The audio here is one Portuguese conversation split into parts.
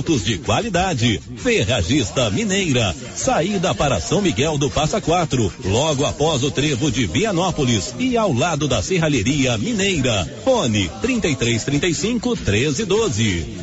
Produtos de qualidade. Ferragista Mineira. Saída para São Miguel do Passa Quatro. Logo após o trevo de Vianópolis e ao lado da Serralheria Mineira. Fone 3335 1312.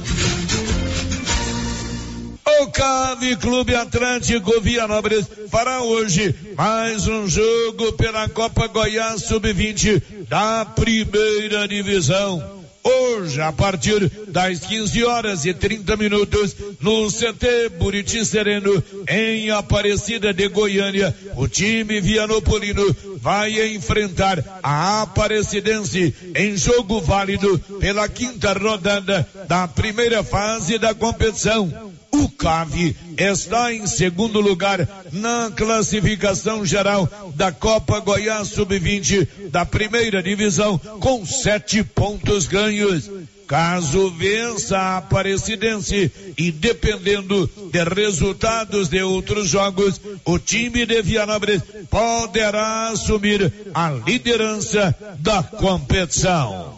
O Cave Clube Atlântico Vianópolis fará hoje mais um jogo pela Copa Goiás Sub-20 da primeira divisão hoje, a partir das 15 horas e 30 minutos, no CT Buriti Sereno, em Aparecida de Goiânia, o time Vianopolino vai enfrentar a Aparecidense em jogo válido pela quinta rodada da primeira fase da competição. O CAV está em segundo lugar na classificação geral da Copa Goiás Sub-20 da primeira divisão com sete pontos ganhos. Caso vença a Aparecidense e dependendo de resultados de outros jogos, o time de Vianópolis poderá assumir a liderança da competição.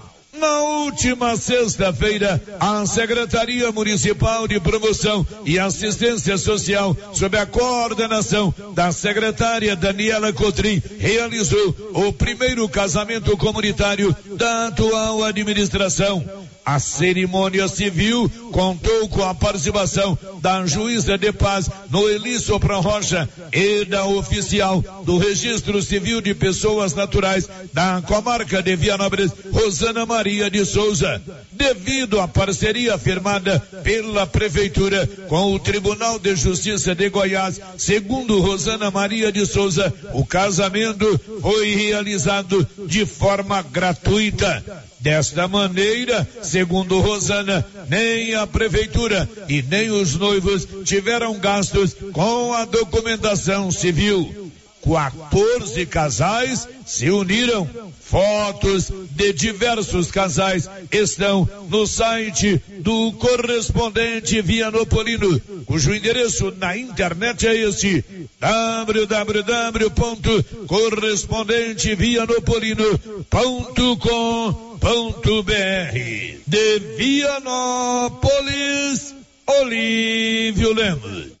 Na última sexta-feira, a Secretaria Municipal de Promoção e Assistência Social, sob a coordenação da secretária Daniela Cotrim, realizou o primeiro casamento comunitário da atual administração. A cerimônia civil contou com a participação da juíza de paz Noeli Sopran Rocha e da oficial do Registro Civil de Pessoas Naturais da comarca de Vianópolis, Rosana Maria de Souza. Devido à parceria firmada pela Prefeitura com o Tribunal de Justiça de Goiás, segundo Rosana Maria de Souza, o casamento foi realizado de forma gratuita. Desta maneira, segundo Rosana, nem a prefeitura e nem os noivos tiveram gastos com a documentação civil. 14 casais se uniram. Fotos de diversos casais estão no site do correspondente Vianopolino, cujo endereço na internet é este: www.correspondentevianopolino.com.br. De Vianópolis, Olívio Lemos.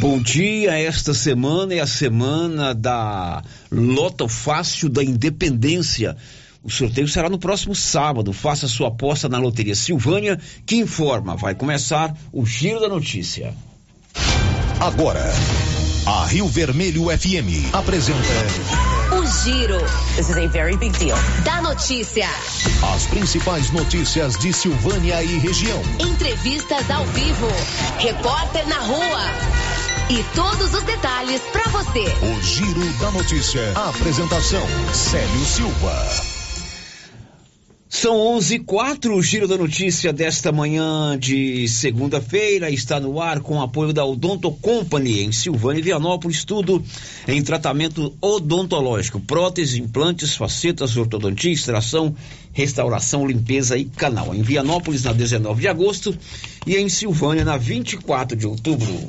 Bom dia, esta semana é a semana da Loto Fácil da Independência. O sorteio será no próximo sábado. Faça sua aposta na Loteria Silvânia, que informa. Vai começar o Giro da Notícia. Agora, a Rio Vermelho FM apresenta. O Giro. This is a very big deal. Da notícia. As principais notícias de Silvânia e região. Entrevistas ao vivo. Repórter na rua. E todos os detalhes para você. O Giro da Notícia. A apresentação: Célio Silva. São 11 h 04 o giro da notícia desta manhã de segunda-feira está no ar com o apoio da Odonto Company em Silvânia e Vianópolis, tudo em tratamento odontológico, prótese, implantes, facetas, ortodontia, extração, restauração, limpeza e canal. Em Vianópolis na 19 de agosto e em Silvânia na 24 de outubro.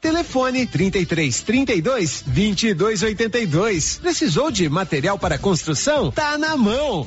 Telefone 33 32 22 82. Precisou de material para construção? Tá na mão.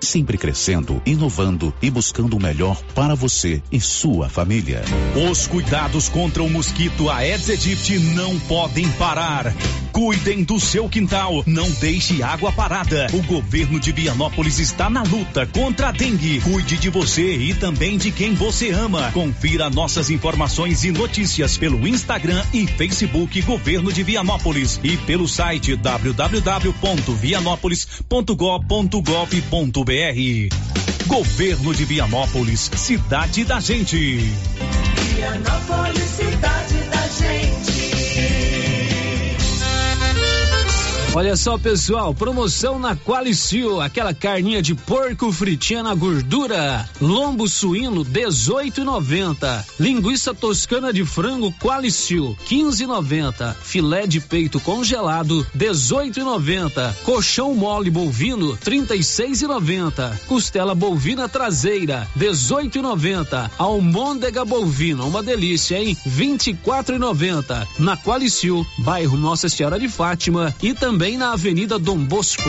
sempre crescendo, inovando e buscando o melhor para você e sua família. Os cuidados contra o mosquito Aedes aegypti não podem parar. Cuidem do seu quintal, não deixe água parada. O governo de Vianópolis está na luta contra a dengue. Cuide de você e também de quem você ama. Confira nossas informações e notícias pelo Instagram e Facebook Governo de Vianópolis e pelo site www.vianópolis.gov.gov Governo de Vianópolis, cidade da gente. Vianópolis, cidade Olha só, pessoal, promoção na Qualicil, aquela carninha de porco fritinha na gordura, lombo suíno 18,90, linguiça toscana de frango Qualicil 15,90, filé de peito congelado 18,90, colchão mole bovino 36,90, costela bovina traseira 18,90, almôndega bovina, uma delícia, hein? 24,90 na Qualicil, bairro Nossa Senhora de Fátima e também também na Avenida Dom Bosco.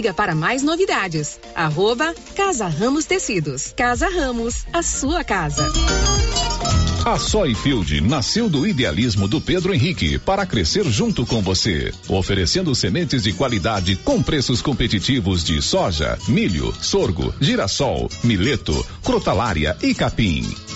Siga para mais novidades. Arroba Casa Ramos Tecidos. Casa Ramos, a sua casa. A Soyfield nasceu do idealismo do Pedro Henrique para crescer junto com você, oferecendo sementes de qualidade com preços competitivos de soja, milho, sorgo, girassol, mileto, crotalária e capim.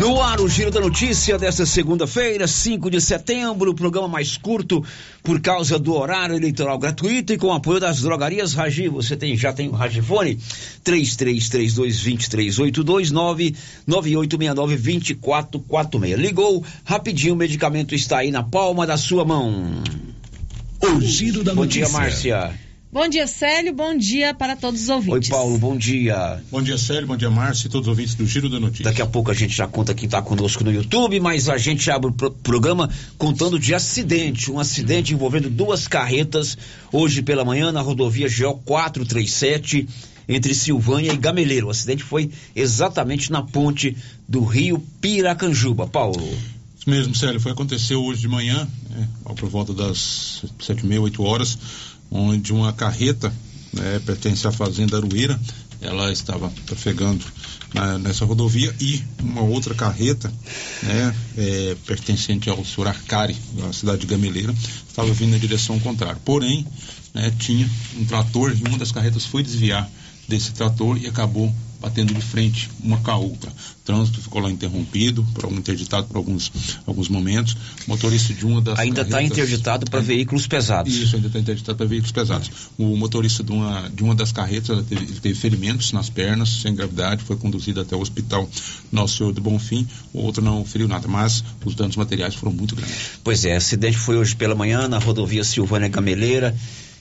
No ar, o Giro da Notícia desta segunda-feira, 5 de setembro, o programa mais curto por causa do horário eleitoral gratuito e com apoio das drogarias Ragi. Você tem, já tem o Ragifone? 33322382 998692446. Ligou, rapidinho, o medicamento está aí na palma da sua mão. O Giro da Bom Notícia. dia, Márcia. Bom dia, Célio. Bom dia para todos os ouvintes. Oi, Paulo, bom dia. Bom dia, Célio. Bom dia, Márcio e todos os ouvintes do Giro da Notícia. Daqui a pouco a gente já conta quem está conosco no YouTube, mas a gente abre o pro programa contando de acidente. Um acidente envolvendo duas carretas hoje pela manhã na rodovia GO 437 entre Silvânia e Gameleiro. O acidente foi exatamente na ponte do rio Piracanjuba. Paulo. Isso mesmo, Célio. Foi aconteceu hoje de manhã, né, por volta das sete e meia, oito horas, onde uma carreta né, pertence à fazenda Arueira. Ela estava trafegando na, nessa rodovia e uma outra carreta, né, é, pertencente ao senhor Arcari, da cidade de Gameleira, estava vindo na direção contrária. Porém, né, tinha um trator e uma das carretas foi desviar desse trator e acabou batendo de frente uma com a outra. O trânsito ficou lá interrompido, por algum interditado por alguns, alguns momentos. O motorista de uma das Ainda está interditado para veículos pesados. Isso, ainda está interditado para veículos pesados. O motorista de uma, de uma das carretas teve, teve ferimentos nas pernas, sem gravidade, foi conduzido até o hospital Nosso Senhor do Bonfim. O outro não feriu nada, mas os danos materiais foram muito grandes. Pois é, acidente foi hoje pela manhã na rodovia Silvânia Gameleira,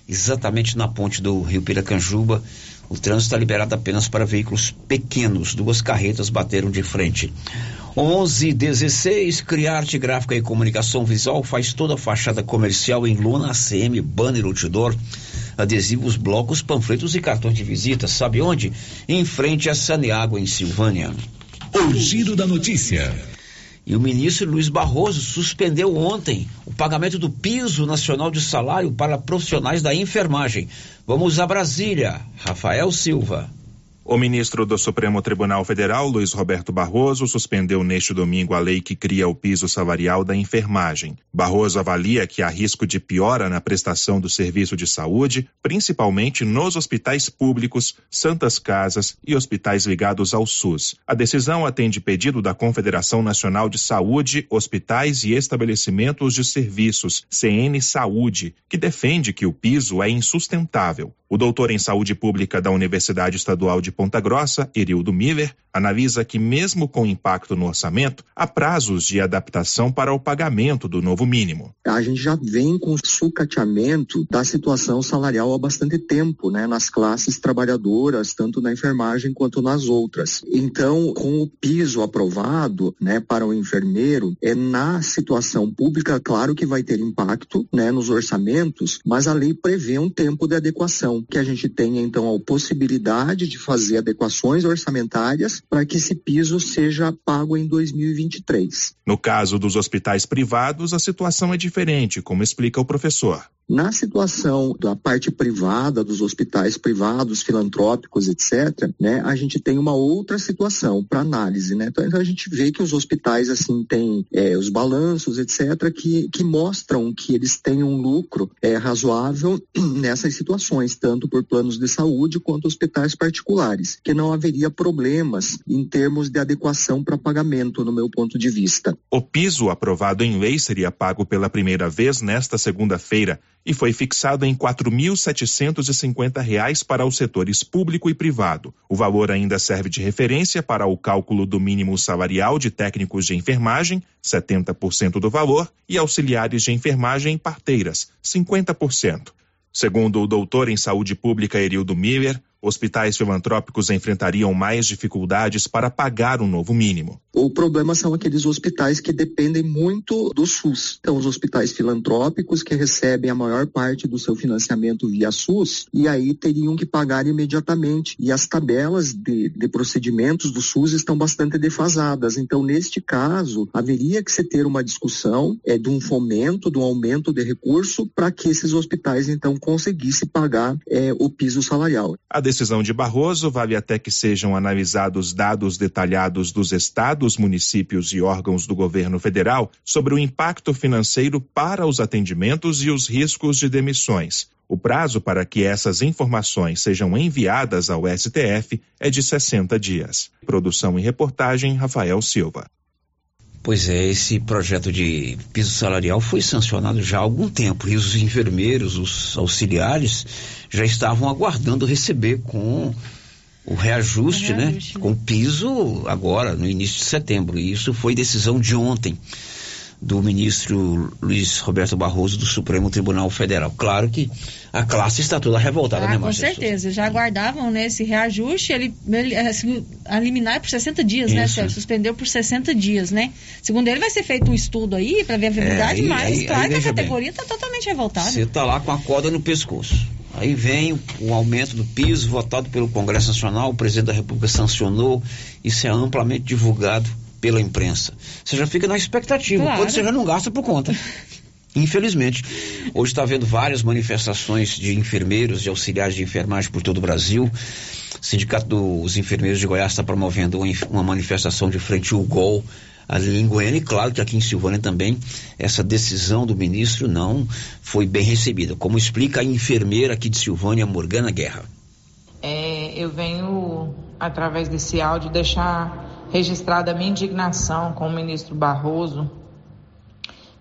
exatamente na ponte do rio Piracanjuba. O trânsito está liberado apenas para veículos pequenos. Duas carretas bateram de frente. 1116, Criarte Gráfica e Comunicação Visual faz toda a fachada comercial em lona, ACM, banner, outdoor, adesivos, blocos, panfletos e cartões de visita. Sabe onde? Em frente a Saneágua, em Silvânia. O Giro da Notícia. E o ministro Luiz Barroso suspendeu ontem o pagamento do piso nacional de salário para profissionais da enfermagem. Vamos a Brasília. Rafael Silva. O ministro do Supremo Tribunal Federal, Luiz Roberto Barroso, suspendeu neste domingo a lei que cria o piso salarial da enfermagem. Barroso avalia que há risco de piora na prestação do serviço de saúde, principalmente nos hospitais públicos, santas casas e hospitais ligados ao SUS. A decisão atende pedido da Confederação Nacional de Saúde, Hospitais e Estabelecimentos de Serviços, CN Saúde, que defende que o piso é insustentável. O doutor em saúde pública da Universidade Estadual de Ponta Grossa, Erildo Miller, analisa que, mesmo com impacto no orçamento, há prazos de adaptação para o pagamento do novo mínimo. A gente já vem com sucateamento da situação salarial há bastante tempo, né, nas classes trabalhadoras, tanto na enfermagem quanto nas outras. Então, com o piso aprovado, né, para o enfermeiro, é na situação pública, claro que vai ter impacto, né, nos orçamentos, mas a lei prevê um tempo de adequação, que a gente tenha então a possibilidade de fazer adequações orçamentárias para que esse piso seja pago em 2023. No caso dos hospitais privados, a situação é diferente, como explica o professor. Na situação da parte privada, dos hospitais privados, filantrópicos, etc., né, a gente tem uma outra situação para análise, né? Então a gente vê que os hospitais, assim, têm é, os balanços, etc., que, que mostram que eles têm um lucro é, razoável nessas situações, tanto por planos de saúde quanto hospitais particulares, que não haveria problemas em termos de adequação para pagamento, no meu ponto de vista. O piso aprovado em lei seria pago pela primeira vez nesta segunda-feira e foi fixado em 4.750 reais para os setores público e privado. O valor ainda serve de referência para o cálculo do mínimo salarial de técnicos de enfermagem, 70% do valor, e auxiliares de enfermagem parteiras, 50%. Segundo o doutor em saúde pública Erildo Miller, hospitais filantrópicos enfrentariam mais dificuldades para pagar o novo mínimo. O problema são aqueles hospitais que dependem muito do SUS. Então, os hospitais filantrópicos que recebem a maior parte do seu financiamento via SUS e aí teriam que pagar imediatamente. E as tabelas de, de procedimentos do SUS estão bastante defasadas. Então, neste caso, haveria que se ter uma discussão é, de um fomento, de um aumento de recurso para que esses hospitais, então, conseguissem pagar é, o piso salarial. A decisão de Barroso vale até que sejam analisados dados detalhados dos estados, municípios e órgãos do governo federal sobre o impacto financeiro para os atendimentos e os riscos de demissões. O prazo para que essas informações sejam enviadas ao STF é de 60 dias. Produção e reportagem Rafael Silva. Pois é, esse projeto de piso salarial foi sancionado já há algum tempo e os enfermeiros, os auxiliares, já estavam aguardando receber com o reajuste, o reajuste né? Com piso agora, no início de setembro. E isso foi decisão de ontem do ministro Luiz Roberto Barroso do Supremo Tribunal Federal. Claro que a classe está toda revoltada, ah, né, Márcia? Com certeza, já aguardavam né, esse reajuste, ele, ele assim, a liminar é por 60 dias, né, Isso. né, Sérgio? Suspendeu por 60 dias, né? Segundo ele, vai ser feito um estudo aí para ver a viabilidade, é, mas aí, claro que a categoria está totalmente revoltada. Você está lá com a corda no pescoço. Aí vem o, o, aumento do piso votado pelo Congresso Nacional, o presidente da República sancionou, isso é amplamente divulgado pela imprensa. Você já fica na expectativa, claro. quando você já não gasta por conta. Infelizmente, hoje está havendo várias manifestações de enfermeiros e auxiliares de enfermagem por todo o Brasil. O Sindicato dos Enfermeiros de Goiás está promovendo uma manifestação de frente ao GOL ali em Goiânia. E claro que aqui em Silvânia também essa decisão do ministro não foi bem recebida. Como explica a enfermeira aqui de Silvânia, Morgana Guerra. É, eu venho, através desse áudio, deixar registrada a minha indignação com o ministro Barroso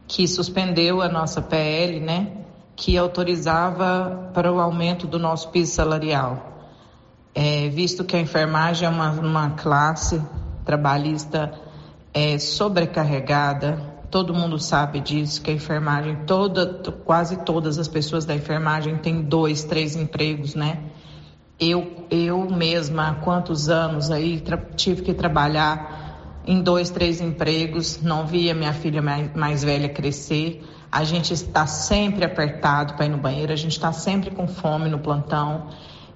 que suspendeu a nossa PL, né, que autorizava para o aumento do nosso piso salarial. É, visto que a enfermagem é uma, uma classe trabalhista é, sobrecarregada, todo mundo sabe disso, que a enfermagem, toda, quase todas as pessoas da enfermagem têm dois, três empregos, né? Eu, eu mesma, há quantos anos aí, tive que trabalhar em dois, três empregos, não via minha filha mais, mais velha crescer. A gente está sempre apertado para ir no banheiro, a gente está sempre com fome no plantão.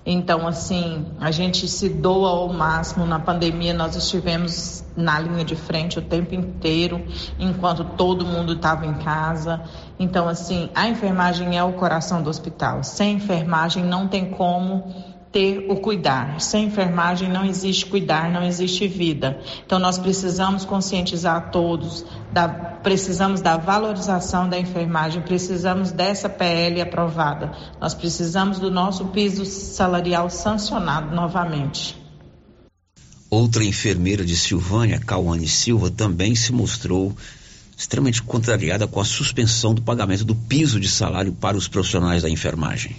Então, assim, a gente se doa ao máximo. Na pandemia, nós estivemos na linha de frente o tempo inteiro, enquanto todo mundo estava em casa. Então, assim, a enfermagem é o coração do hospital. Sem enfermagem, não tem como ter o cuidar. Sem enfermagem não existe cuidar, não existe vida. Então nós precisamos conscientizar todos, da, precisamos da valorização da enfermagem, precisamos dessa PL aprovada. Nós precisamos do nosso piso salarial sancionado novamente. Outra enfermeira de Silvânia, Cauane Silva, também se mostrou extremamente contrariada com a suspensão do pagamento do piso de salário para os profissionais da enfermagem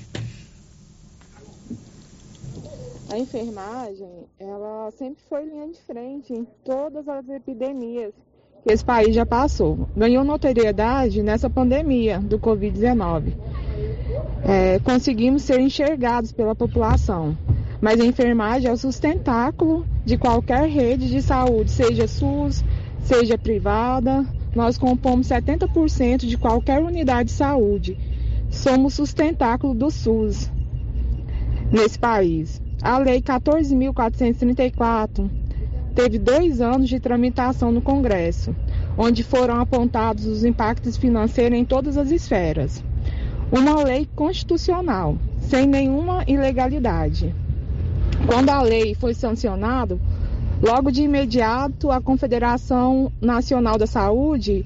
a enfermagem, ela sempre foi linha de frente em todas as epidemias que esse país já passou. Ganhou notoriedade nessa pandemia do Covid-19. É, conseguimos ser enxergados pela população. Mas a enfermagem é o sustentáculo de qualquer rede de saúde, seja SUS, seja privada. Nós compomos 70% de qualquer unidade de saúde. Somos sustentáculo do SUS nesse país. A Lei 14.434 teve dois anos de tramitação no Congresso, onde foram apontados os impactos financeiros em todas as esferas. Uma lei constitucional, sem nenhuma ilegalidade. Quando a lei foi sancionada, logo de imediato a Confederação Nacional da Saúde,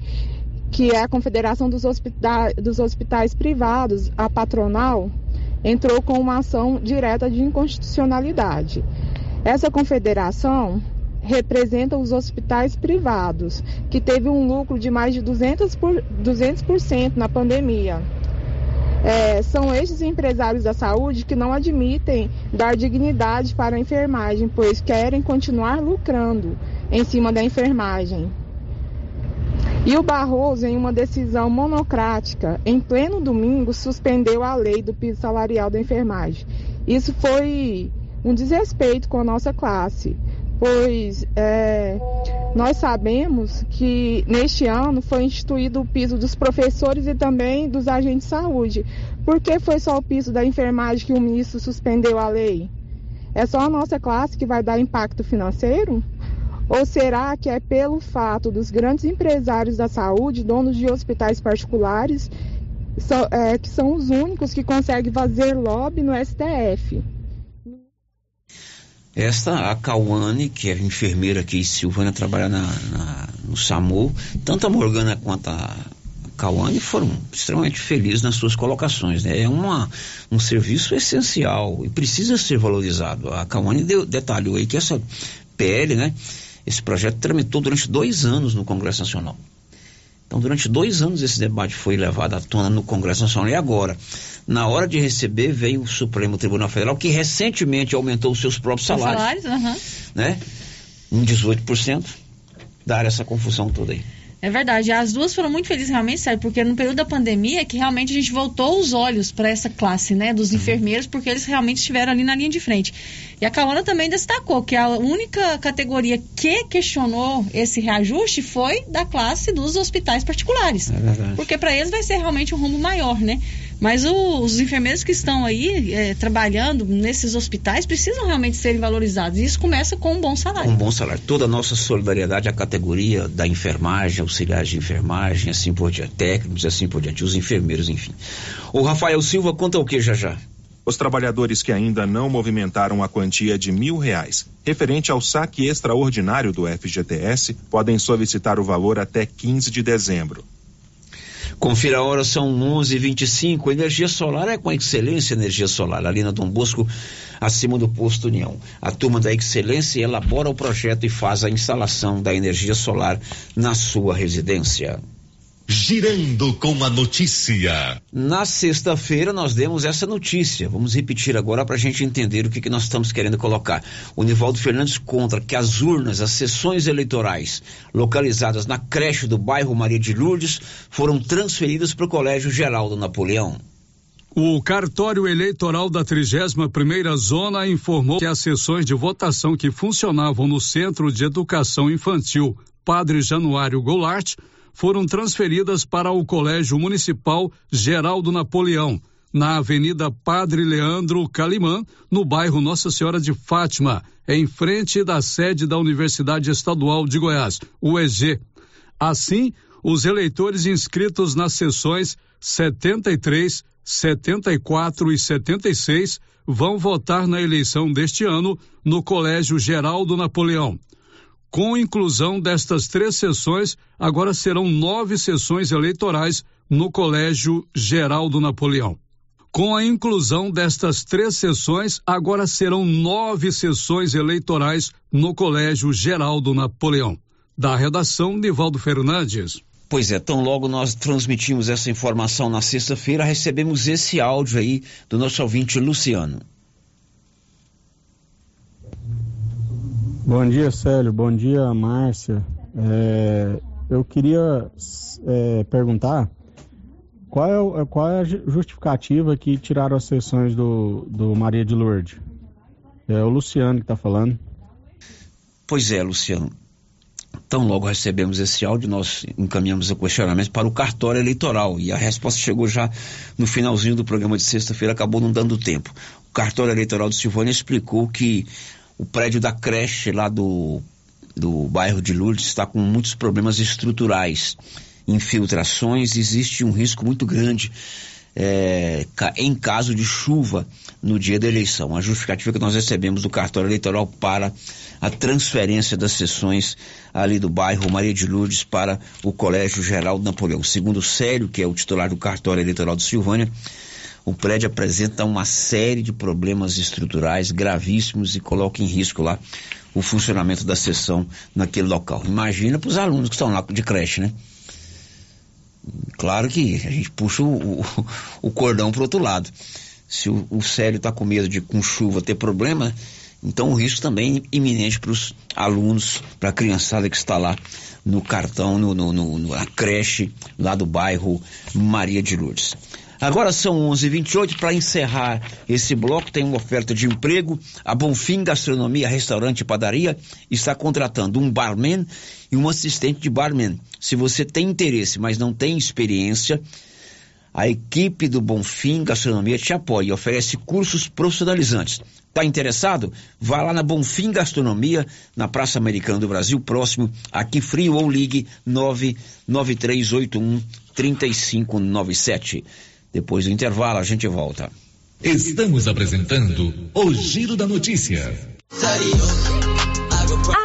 que é a Confederação dos Hospitais, dos hospitais Privados, a patronal, entrou com uma ação direta de inconstitucionalidade. Essa confederação representa os hospitais privados, que teve um lucro de mais de 200%, por, 200 na pandemia. É, são estes empresários da saúde que não admitem dar dignidade para a enfermagem, pois querem continuar lucrando em cima da enfermagem. E o Barroso, em uma decisão monocrática, em pleno domingo, suspendeu a lei do piso salarial da enfermagem. Isso foi um desrespeito com a nossa classe, pois é, nós sabemos que neste ano foi instituído o piso dos professores e também dos agentes de saúde. Por que foi só o piso da enfermagem que o ministro suspendeu a lei? É só a nossa classe que vai dar impacto financeiro? Ou será que é pelo fato dos grandes empresários da saúde, donos de hospitais particulares, é, que são os únicos que conseguem fazer lobby no STF? Esta, a Cauane, que é enfermeira aqui em Silvânia, trabalha na, na, no SAMU, tanto a Morgana quanto a Cauane foram extremamente felizes nas suas colocações. Né? É uma, um serviço essencial e precisa ser valorizado. A Cauane detalhou aí que essa PL, né? Esse projeto tramitou durante dois anos no Congresso Nacional. Então, durante dois anos esse debate foi levado à tona no Congresso Nacional e agora, na hora de receber, veio o Supremo Tribunal Federal, que recentemente aumentou os seus próprios salários. salários uhum. né? Em 18%, dar essa confusão toda aí. É verdade. As duas foram muito felizes, realmente, sério, porque no período da pandemia é que realmente a gente voltou os olhos para essa classe, né, dos uhum. enfermeiros, porque eles realmente estiveram ali na linha de frente. E a Caona também destacou que a única categoria que questionou esse reajuste foi da classe dos hospitais particulares. É verdade. Porque para eles vai ser realmente um rumo maior, né? Mas o, os enfermeiros que estão aí é, trabalhando nesses hospitais precisam realmente serem valorizados. E isso começa com um bom salário. Um bom salário. Toda a nossa solidariedade à categoria da enfermagem, auxiliares de enfermagem, assim por diante, técnicos, assim por diante, os enfermeiros, enfim. O Rafael Silva conta o que já já? Os trabalhadores que ainda não movimentaram a quantia de mil reais, referente ao saque extraordinário do FGTS, podem solicitar o valor até 15 de dezembro. Confira a hora, são 11h25. Energia solar é com excelência energia solar. Ali na Dom Bosco, acima do posto União. A turma da excelência elabora o projeto e faz a instalação da energia solar na sua residência. Girando com a notícia. Na sexta-feira nós demos essa notícia. Vamos repetir agora para a gente entender o que, que nós estamos querendo colocar. O Nivaldo Fernandes conta que as urnas, as sessões eleitorais localizadas na creche do bairro Maria de Lourdes foram transferidas para o Colégio Geraldo Napoleão. O cartório eleitoral da 31ª Zona informou que as sessões de votação que funcionavam no Centro de Educação Infantil Padre Januário Goulart foram transferidas para o Colégio Municipal Geraldo Napoleão, na Avenida Padre Leandro Calimã, no bairro Nossa Senhora de Fátima, em frente da sede da Universidade Estadual de Goiás, UEG. Assim, os eleitores inscritos nas sessões 73, 74 e 76 vão votar na eleição deste ano no Colégio Geraldo Napoleão. Com inclusão destas três sessões, agora serão nove sessões eleitorais no Colégio Geral do Napoleão. Com a inclusão destas três sessões, agora serão nove sessões eleitorais no Colégio Geral do Napoleão. Da redação, Nivaldo Fernandes. Pois é, tão logo nós transmitimos essa informação na sexta-feira, recebemos esse áudio aí do nosso ouvinte Luciano. Bom dia, Célio. Bom dia, Márcia. É, eu queria é, perguntar qual é, qual é a justificativa que tiraram as sessões do, do Maria de Lourdes? É o Luciano que está falando. Pois é, Luciano. Tão logo recebemos esse áudio, nós encaminhamos o questionamento para o cartório eleitoral e a resposta chegou já no finalzinho do programa de sexta-feira, acabou não dando tempo. O cartório eleitoral de Silvânia explicou que o prédio da creche lá do, do bairro de Lourdes está com muitos problemas estruturais, infiltrações, existe um risco muito grande é, em caso de chuva no dia da eleição. A justificativa que nós recebemos do cartório eleitoral para a transferência das sessões ali do bairro Maria de Lourdes para o Colégio Geraldo Napoleão. Segundo o Célio, que é o titular do cartório eleitoral de Silvânia, o prédio apresenta uma série de problemas estruturais gravíssimos e coloca em risco lá o funcionamento da sessão naquele local. Imagina para os alunos que estão lá de creche, né? Claro que a gente puxa o, o, o cordão para outro lado. Se o, o Célio está com medo de com chuva ter problema, então o risco também é iminente para os alunos, para a criançada que está lá no cartão, no, no, no, na creche lá do bairro Maria de Lourdes. Agora são 11:28 para encerrar esse bloco. Tem uma oferta de emprego. A Bonfim Gastronomia, Restaurante e Padaria está contratando um barman e um assistente de barman. Se você tem interesse, mas não tem experiência, a equipe do Bonfim Gastronomia te apoia e oferece cursos profissionalizantes. Está interessado? Vá lá na Bonfim Gastronomia, na Praça Americana do Brasil, próximo aqui frio ou ligue 99381 3597. Depois do intervalo, a gente volta. Estamos apresentando o Giro da Notícia.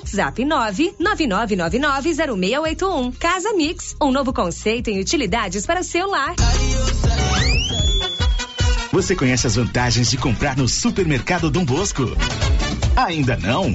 WhatsApp 999990681. Casa Mix, um novo conceito em utilidades para o seu lar. Você conhece as vantagens de comprar no supermercado Dom Bosco? Ainda não?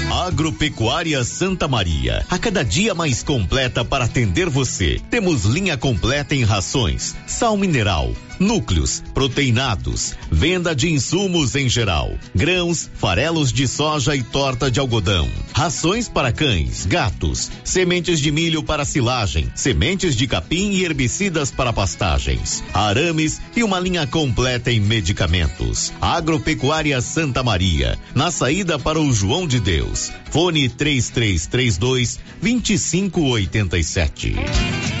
Agropecuária Santa Maria, a cada dia mais completa para atender você. Temos linha completa em rações, sal mineral, núcleos, proteinados, venda de insumos em geral, grãos, farelos de soja e torta de algodão, rações para cães, gatos, sementes de milho para silagem, sementes de capim e herbicidas para pastagens, arames e uma linha completa em medicamentos. Agropecuária Santa Maria, na saída para o João de Deus. Fone 3332 2587.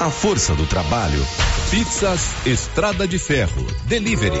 A força do trabalho. Pizzas Estrada de Ferro. Delivery.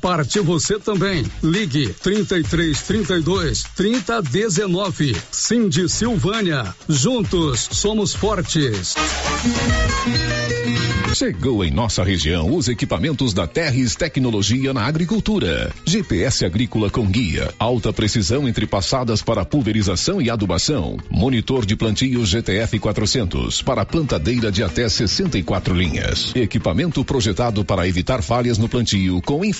parte você também. Ligue 33 32 30 19. Cindy Silvânia. Juntos somos fortes. Chegou em nossa região os equipamentos da Terres Tecnologia na Agricultura. GPS agrícola com guia, alta precisão entre passadas para pulverização e adubação. Monitor de plantio GTF 400 para plantadeira de até 64 linhas. Equipamento projetado para evitar falhas no plantio com informações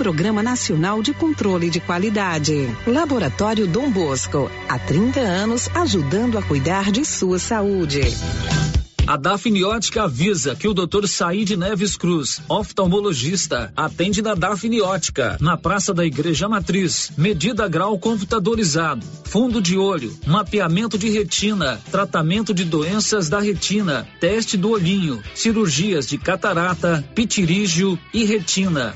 Programa Nacional de Controle de Qualidade. Laboratório Dom Bosco, há 30 anos ajudando a cuidar de sua saúde. A Dafniótica avisa que o Dr. Said Neves Cruz, oftalmologista, atende na Dafniótica, na Praça da Igreja Matriz. Medida grau computadorizado, fundo de olho, mapeamento de retina, tratamento de doenças da retina, teste do olhinho, cirurgias de catarata, pitirígio e retina.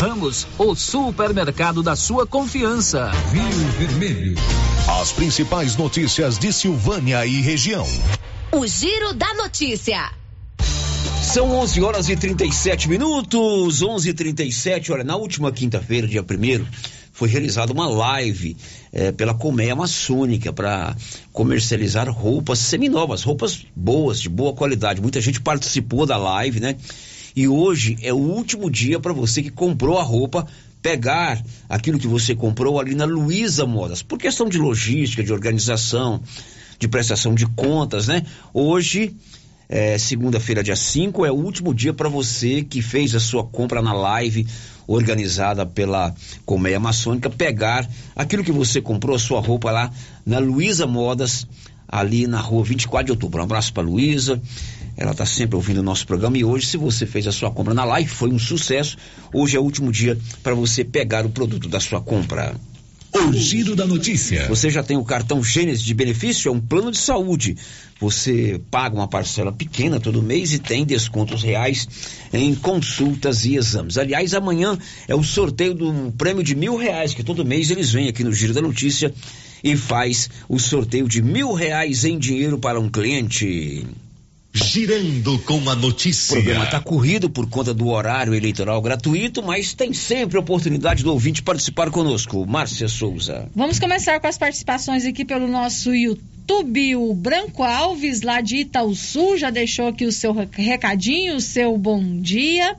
Ramos, o supermercado da sua confiança. Rio Vermelho. As principais notícias de Silvânia e região. O Giro da Notícia. São 11 horas e 37 minutos. 11 e 37 Olha, na última quinta-feira, dia 1 foi realizada uma live eh, pela Colmeia Maçônica para comercializar roupas seminovas, roupas boas, de boa qualidade. Muita gente participou da live, né? E hoje é o último dia para você que comprou a roupa pegar aquilo que você comprou ali na Luiza Modas, por questão de logística, de organização, de prestação de contas, né? Hoje, é, segunda-feira, dia 5, é o último dia para você que fez a sua compra na live organizada pela Colmeia Maçônica, pegar aquilo que você comprou, a sua roupa lá na Luiza Modas, ali na rua 24 de outubro. Um abraço para Luiza. Ela está sempre ouvindo o nosso programa e hoje, se você fez a sua compra na live, foi um sucesso. Hoje é o último dia para você pegar o produto da sua compra. O giro da notícia. Você já tem o cartão Gênesis de benefício? É um plano de saúde. Você paga uma parcela pequena todo mês e tem descontos reais em consultas e exames. Aliás, amanhã é o sorteio do prêmio de mil reais, que todo mês eles vêm aqui no Giro da Notícia e faz o sorteio de mil reais em dinheiro para um cliente. Girando com a notícia. O programa está corrido por conta do horário eleitoral gratuito, mas tem sempre a oportunidade do ouvinte participar conosco. Márcia Souza. Vamos começar com as participações aqui pelo nosso YouTube. O Branco Alves, lá de Itaúsu, já deixou aqui o seu recadinho, o seu bom dia.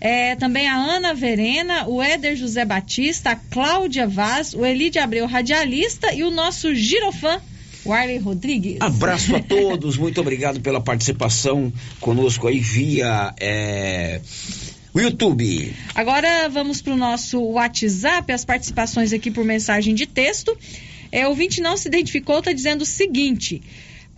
É, também a Ana Verena, o Éder José Batista, a Cláudia Vaz, o Elide Abreu, radialista, e o nosso girofã Warley Rodrigues. Abraço a todos, muito obrigado pela participação conosco aí via é, o YouTube. Agora vamos para o nosso WhatsApp, as participações aqui por mensagem de texto. É, o ouvinte não se identificou, está dizendo o seguinte.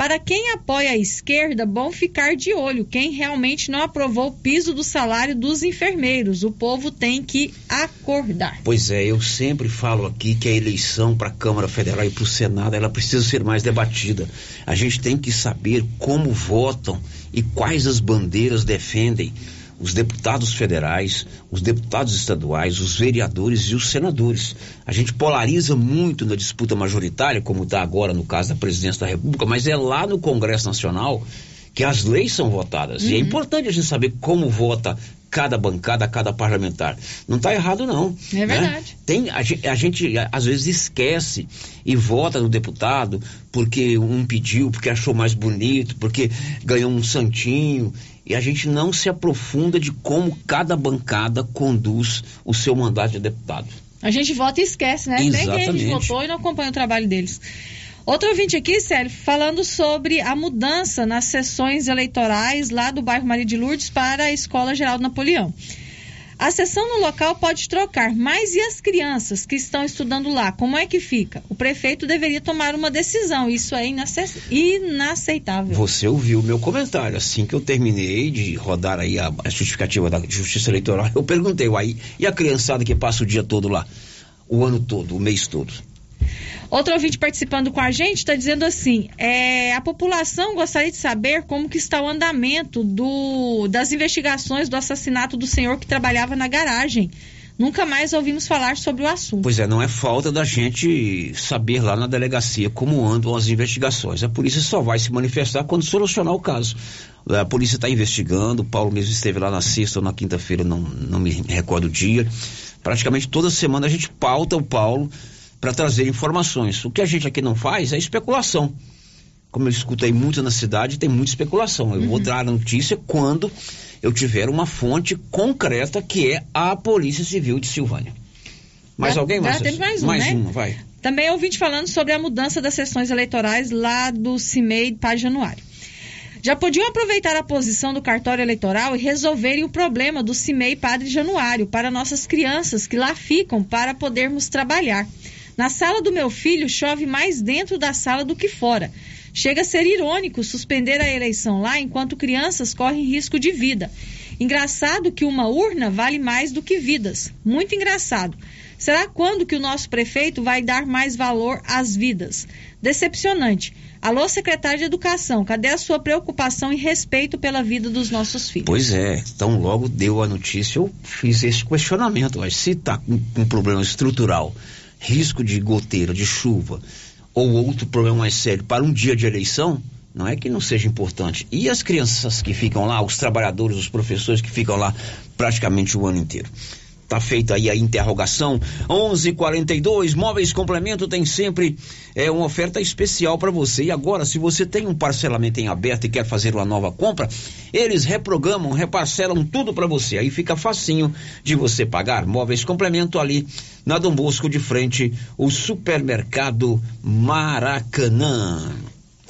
Para quem apoia a esquerda, bom ficar de olho. Quem realmente não aprovou o piso do salário dos enfermeiros. O povo tem que acordar. Pois é, eu sempre falo aqui que a eleição para a Câmara Federal e para o Senado ela precisa ser mais debatida. A gente tem que saber como votam e quais as bandeiras defendem os deputados federais, os deputados estaduais, os vereadores e os senadores. A gente polariza muito na disputa majoritária, como está agora no caso da presidência da República, mas é lá no Congresso Nacional que as leis são votadas. Uhum. E é uhum. importante a gente saber como vota cada bancada, cada parlamentar. Não está errado, não. É né? verdade. Né? Tem, a, a, gente às vezes esquece e vota no deputado porque um pediu, porque achou mais bonito, porque ganhou um santinho e a gente não se aprofunda de como cada bancada conduz o seu mandato de deputado. A gente vota e esquece, né? Exatamente. Nem a gente votou e não acompanha o trabalho deles. Outro ouvinte aqui, Célio, falando sobre a mudança nas sessões eleitorais lá do bairro Maria de Lourdes para a Escola Geraldo Napoleão. A sessão no local pode trocar, mas e as crianças que estão estudando lá? Como é que fica? O prefeito deveria tomar uma decisão. Isso é inaceitável. Você ouviu o meu comentário. Assim que eu terminei de rodar aí a, a justificativa da Justiça Eleitoral, eu perguntei, aí, e a criançada que passa o dia todo lá? O ano todo, o mês todo? Outro ouvinte participando com a gente está dizendo assim: é, a população gostaria de saber como que está o andamento do, das investigações do assassinato do senhor que trabalhava na garagem. Nunca mais ouvimos falar sobre o assunto. Pois é, não é falta da gente saber lá na delegacia como andam as investigações. A polícia só vai se manifestar quando solucionar o caso. A polícia está investigando, o Paulo mesmo esteve lá na sexta ou na quinta-feira, não, não me recordo o dia. Praticamente toda semana a gente pauta o Paulo para trazer informações. O que a gente aqui não faz é especulação. Como eu escutei muito na cidade, tem muita especulação. Eu uhum. vou dar a notícia quando eu tiver uma fonte concreta que é a Polícia Civil de Silvânia. Mais alguém, mais? Teve mais um, mais né? um, vai. Também ouvinte falando sobre a mudança das sessões eleitorais lá do CIMEI para Januário. Já podiam aproveitar a posição do cartório eleitoral e resolverem o problema do CIMEI Padre Januário para nossas crianças que lá ficam para podermos trabalhar. Na sala do meu filho chove mais dentro da sala do que fora. Chega a ser irônico suspender a eleição lá enquanto crianças correm risco de vida. Engraçado que uma urna vale mais do que vidas. Muito engraçado. Será quando que o nosso prefeito vai dar mais valor às vidas? Decepcionante. Alô, secretário de Educação, cadê a sua preocupação e respeito pela vida dos nossos filhos? Pois é, então logo deu a notícia, eu fiz esse questionamento. Mas se está com um problema estrutural risco de goteira, de chuva ou outro problema mais sério para um dia de eleição, não é que não seja importante. E as crianças que ficam lá, os trabalhadores, os professores que ficam lá praticamente o ano inteiro. Tá feita aí a interrogação. 11:42 Móveis Complemento tem sempre é, uma oferta especial para você. E agora, se você tem um parcelamento em aberto e quer fazer uma nova compra, eles reprogramam, reparcelam tudo para você. Aí fica facinho de você pagar. Móveis Complemento ali na Dom Bosco de frente, o supermercado Maracanã.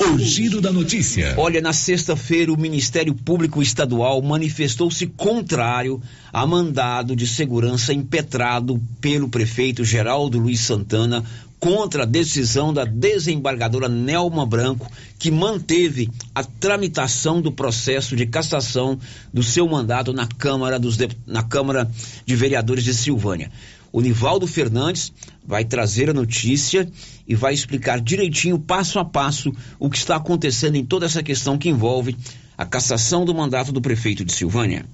O giro da notícia. Olha, na sexta-feira, o Ministério Público Estadual manifestou-se contrário a mandado de segurança impetrado pelo prefeito Geraldo Luiz Santana contra a decisão da desembargadora Nelma Branco, que manteve a tramitação do processo de cassação do seu mandato na Câmara, dos, na Câmara de Vereadores de Silvânia. O Nivaldo Fernandes vai trazer a notícia e vai explicar direitinho, passo a passo, o que está acontecendo em toda essa questão que envolve a cassação do mandato do prefeito de Silvânia.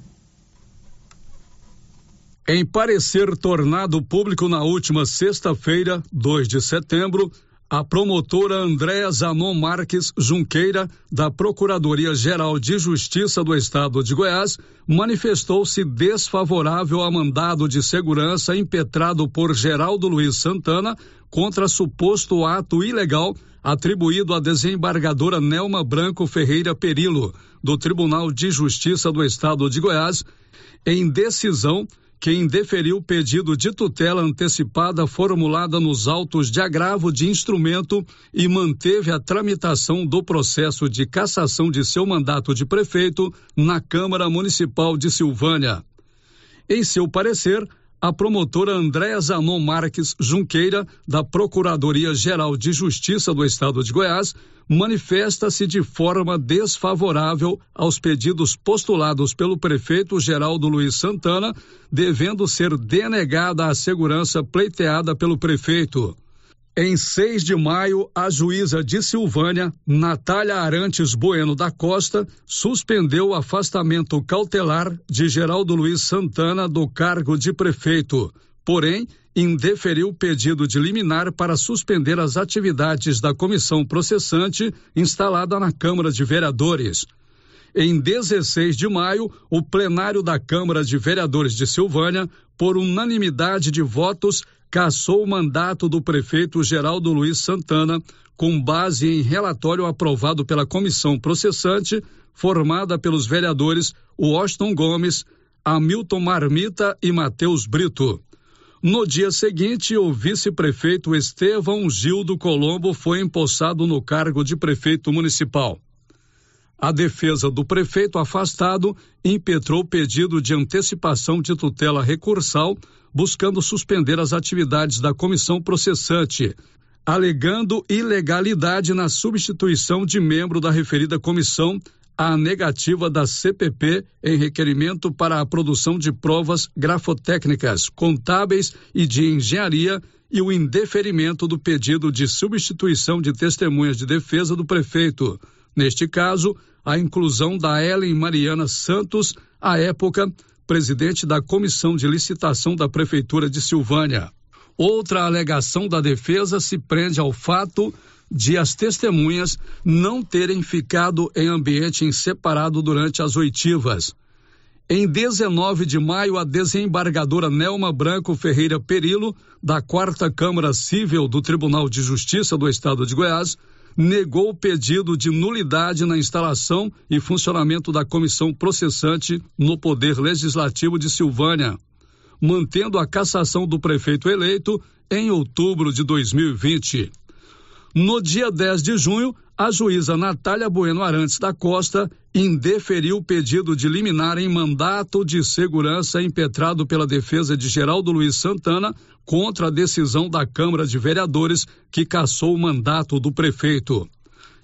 Em parecer tornado público na última sexta-feira, 2 de setembro, a promotora Andréa Zanon Marques Junqueira, da Procuradoria-Geral de Justiça do Estado de Goiás, manifestou-se desfavorável a mandado de segurança impetrado por Geraldo Luiz Santana contra suposto ato ilegal atribuído à desembargadora Nelma Branco Ferreira Perilo, do Tribunal de Justiça do Estado de Goiás, em decisão quem deferiu pedido de tutela antecipada formulada nos autos de agravo de instrumento e manteve a tramitação do processo de cassação de seu mandato de prefeito na Câmara Municipal de Silvânia. Em seu parecer, a promotora Andréa Zanon Marques Junqueira, da Procuradoria-Geral de Justiça do Estado de Goiás, manifesta-se de forma desfavorável aos pedidos postulados pelo prefeito Geraldo Luiz Santana, devendo ser denegada a segurança pleiteada pelo prefeito. Em 6 de maio, a juíza de Silvânia, Natália Arantes Bueno da Costa, suspendeu o afastamento cautelar de Geraldo Luiz Santana do cargo de prefeito. Porém, indeferiu o pedido de liminar para suspender as atividades da comissão processante instalada na Câmara de Vereadores. Em 16 de maio, o plenário da Câmara de Vereadores de Silvânia, por unanimidade de votos, cassou o mandato do prefeito Geraldo Luiz Santana, com base em relatório aprovado pela comissão processante, formada pelos vereadores Washington Gomes, Hamilton Marmita e Matheus Brito. No dia seguinte, o vice-prefeito Estevão Gildo Colombo foi empossado no cargo de prefeito municipal. A defesa do prefeito afastado impetrou pedido de antecipação de tutela recursal buscando suspender as atividades da comissão processante, alegando ilegalidade na substituição de membro da referida comissão a negativa da CPP em requerimento para a produção de provas grafotécnicas, contábeis e de engenharia e o indeferimento do pedido de substituição de testemunhas de defesa do prefeito. Neste caso, a inclusão da Ellen Mariana Santos, à época presidente da Comissão de Licitação da Prefeitura de Silvânia. Outra alegação da defesa se prende ao fato de as testemunhas não terem ficado em ambiente separado durante as oitivas. Em 19 de maio, a desembargadora Nelma Branco Ferreira Perilo, da Quarta Câmara Civil do Tribunal de Justiça do Estado de Goiás, negou o pedido de nulidade na instalação e funcionamento da comissão processante no Poder Legislativo de Silvânia, mantendo a cassação do prefeito eleito em outubro de 2020. No dia 10 de junho, a juíza Natália Bueno Arantes da Costa indeferiu o pedido de liminar em mandato de segurança impetrado pela defesa de Geraldo Luiz Santana contra a decisão da Câmara de Vereadores que cassou o mandato do prefeito.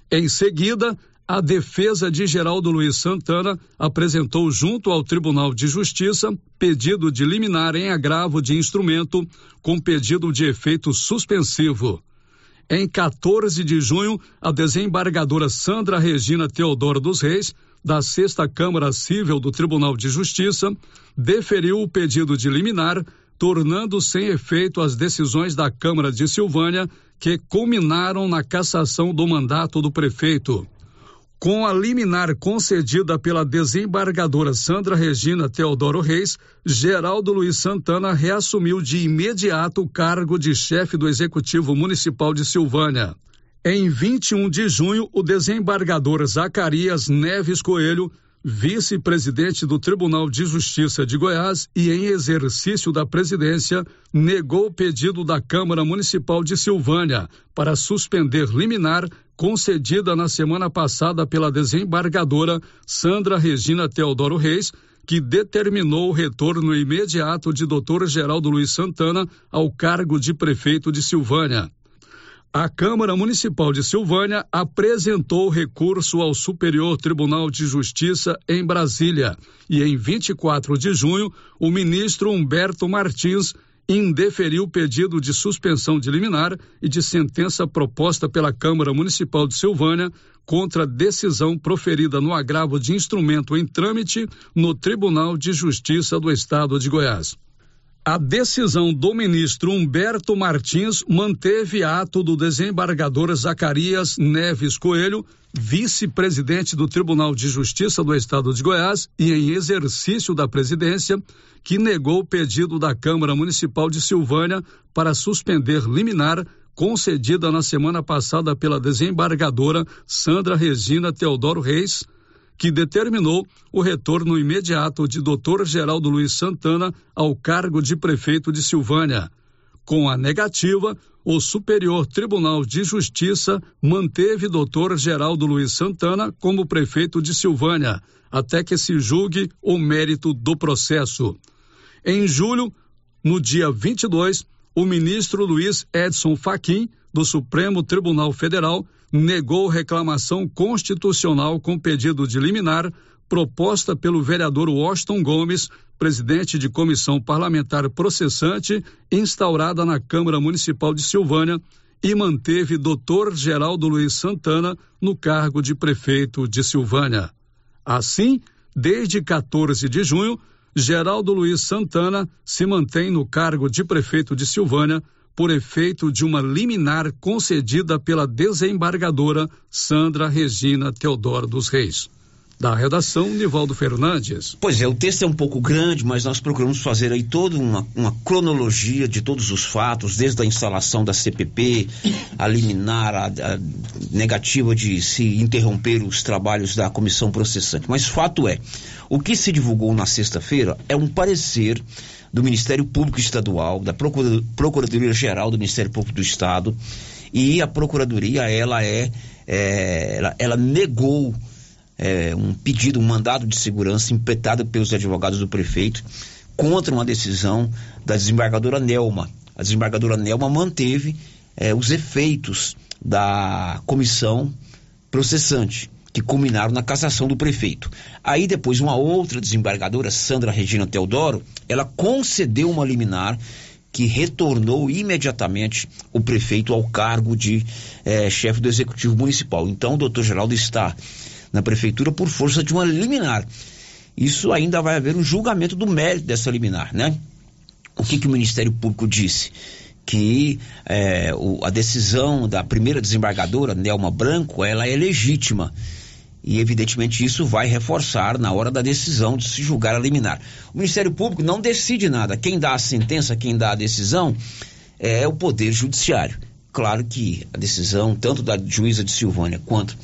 Em seguida, a defesa de Geraldo Luiz Santana apresentou junto ao Tribunal de Justiça pedido de liminar em agravo de instrumento com pedido de efeito suspensivo. Em 14 de junho, a desembargadora Sandra Regina Teodoro dos Reis, da Sexta Câmara Civil do Tribunal de Justiça, deferiu o pedido de liminar, tornando sem efeito as decisões da Câmara de Silvânia que culminaram na cassação do mandato do prefeito. Com a liminar concedida pela desembargadora Sandra Regina Teodoro Reis, Geraldo Luiz Santana reassumiu de imediato o cargo de chefe do Executivo Municipal de Silvânia. Em 21 de junho, o desembargador Zacarias Neves Coelho vice-presidente do Tribunal de Justiça de Goiás e em exercício da presidência, negou o pedido da Câmara Municipal de Silvânia para suspender liminar concedida na semana passada pela desembargadora Sandra Regina Teodoro Reis, que determinou o retorno imediato de Dr. Geraldo Luiz Santana ao cargo de prefeito de Silvânia. A Câmara Municipal de Silvânia apresentou recurso ao Superior Tribunal de Justiça em Brasília e em 24 de junho, o ministro Humberto Martins indeferiu o pedido de suspensão de liminar e de sentença proposta pela Câmara Municipal de Silvânia contra decisão proferida no agravo de instrumento em trâmite no Tribunal de Justiça do Estado de Goiás. A decisão do ministro Humberto Martins manteve ato do desembargador Zacarias Neves Coelho, vice-presidente do Tribunal de Justiça do Estado de Goiás e em exercício da presidência, que negou o pedido da Câmara Municipal de Silvânia para suspender liminar concedida na semana passada pela desembargadora Sandra Regina Teodoro Reis que determinou o retorno imediato de Dr. Geraldo Luiz Santana ao cargo de prefeito de Silvânia. Com a negativa, o Superior Tribunal de Justiça manteve Dr. Geraldo Luiz Santana como prefeito de Silvânia, até que se julgue o mérito do processo. Em julho, No dia 22, o ministro Luiz Edson Fachin, do Supremo Tribunal Federal, negou reclamação constitucional com pedido de liminar proposta pelo vereador Washington Gomes, presidente de comissão parlamentar processante, instaurada na Câmara Municipal de Silvânia, e manteve Dr. Geraldo Luiz Santana no cargo de prefeito de Silvânia. Assim, desde 14 de junho, Geraldo Luiz Santana se mantém no cargo de prefeito de Silvânia por efeito de uma liminar concedida pela desembargadora Sandra Regina Teodoro dos Reis. Da redação, Nivaldo Fernandes. Pois é, o texto é um pouco grande, mas nós procuramos fazer aí toda uma, uma cronologia de todos os fatos, desde a instalação da CPP, a liminar, a, a negativa de se interromper os trabalhos da comissão processante. Mas fato é, o que se divulgou na sexta-feira é um parecer do Ministério Público Estadual, da Procuradoria Geral do Ministério Público do Estado, e a Procuradoria, ela é, é ela, ela negou é, um pedido, um mandado de segurança impetado pelos advogados do prefeito contra uma decisão da desembargadora Nelma. A desembargadora Nelma manteve é, os efeitos da comissão processante, que culminaram na cassação do prefeito. Aí depois uma outra desembargadora, Sandra Regina Teodoro, ela concedeu uma liminar que retornou imediatamente o prefeito ao cargo de é, chefe do executivo municipal. Então o doutor Geraldo está na prefeitura por força de uma liminar. Isso ainda vai haver um julgamento do mérito dessa liminar, né? O que, que o Ministério Público disse? Que é, o, a decisão da primeira desembargadora, Nelma Branco, ela é legítima. E evidentemente isso vai reforçar na hora da decisão de se julgar a liminar. O Ministério Público não decide nada. Quem dá a sentença, quem dá a decisão é o Poder Judiciário. Claro que a decisão, tanto da juíza de Silvânia quanto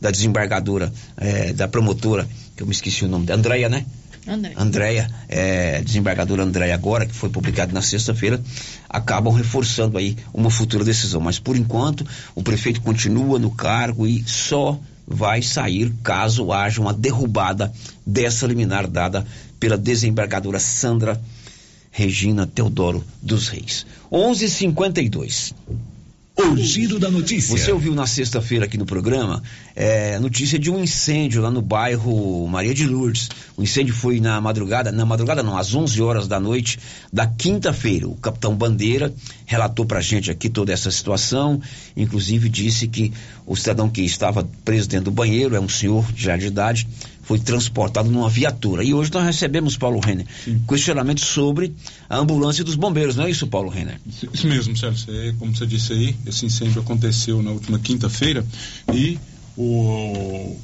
da desembargadora, é, da promotora, que eu me esqueci o nome, da Andréia, né? Andréia. Andréia, é, desembargadora Andréia agora, que foi publicado na sexta-feira, acabam reforçando aí uma futura decisão. Mas por enquanto, o prefeito continua no cargo e só vai sair caso haja uma derrubada dessa liminar dada pela desembargadora Sandra Regina Teodoro dos Reis. 11:52. O giro da notícia. Você ouviu na sexta-feira aqui no programa é, notícia de um incêndio lá no bairro Maria de Lourdes. O incêndio foi na madrugada, na madrugada não, às 11 horas da noite da quinta-feira. O capitão Bandeira relatou pra gente aqui toda essa situação, inclusive disse que o cidadão que estava preso dentro do banheiro é um senhor já de idade, foi transportado numa viatura. E hoje nós recebemos, Paulo Renner, Sim. questionamento sobre a ambulância dos bombeiros, não é isso, Paulo Renner? Isso mesmo, Sérgio. Como você disse aí, esse incêndio aconteceu na última quinta-feira e o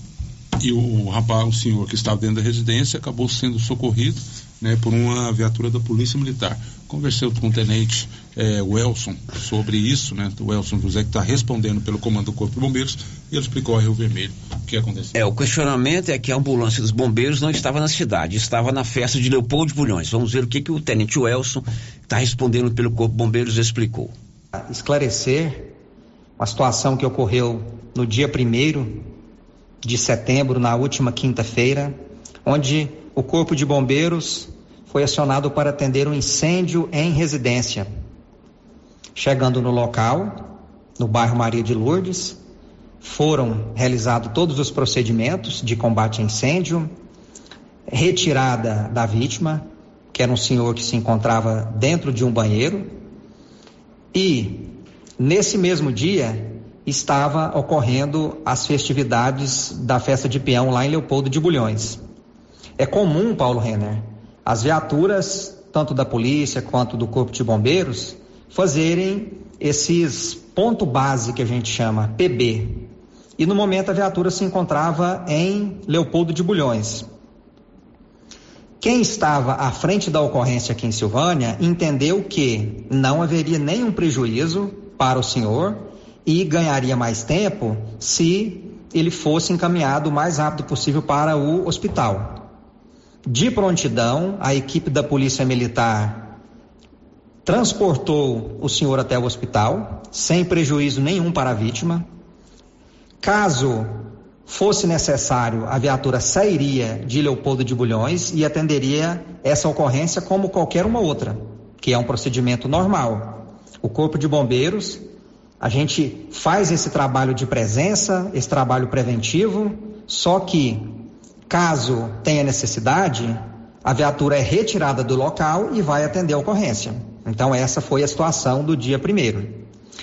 e o rapaz, o senhor que estava dentro da residência, acabou sendo socorrido né, por uma viatura da Polícia Militar. Conversei com o tenente é, Welson sobre isso, né? O Welson José que está respondendo pelo comando do Corpo de Bombeiros e ele explicou a Rio Vermelho o que aconteceu. É, o questionamento é que a ambulância dos bombeiros não estava na cidade, estava na festa de Leopoldo de Bulhões. Vamos ver o que, que o tenente Welson está respondendo pelo Corpo de Bombeiros explicou. Esclarecer uma situação que ocorreu no dia primeiro de setembro, na última quinta-feira, onde o Corpo de Bombeiros foi acionado para atender um incêndio em residência. Chegando no local, no bairro Maria de Lourdes, foram realizados todos os procedimentos de combate a incêndio, retirada da vítima, que era um senhor que se encontrava dentro de um banheiro, e nesse mesmo dia estava ocorrendo as festividades da festa de peão lá em Leopoldo de Bulhões. É comum, Paulo Renner, as viaturas, tanto da polícia quanto do Corpo de Bombeiros, fazerem esses ponto base que a gente chama PB. E no momento a viatura se encontrava em Leopoldo de Bulhões. Quem estava à frente da ocorrência aqui em Silvânia entendeu que não haveria nenhum prejuízo para o senhor e ganharia mais tempo se ele fosse encaminhado o mais rápido possível para o hospital. De prontidão, a equipe da Polícia Militar transportou o senhor até o hospital, sem prejuízo nenhum para a vítima. Caso fosse necessário, a viatura sairia de Leopoldo de Bulhões e atenderia essa ocorrência como qualquer uma outra. que é um procedimento normal. O Corpo de Bombeiros, a gente faz esse trabalho de presença, esse trabalho preventivo, só que caso tenha necessidade, a viatura é retirada do local e vai atender a ocorrência. Então, essa foi a situação do dia primeiro.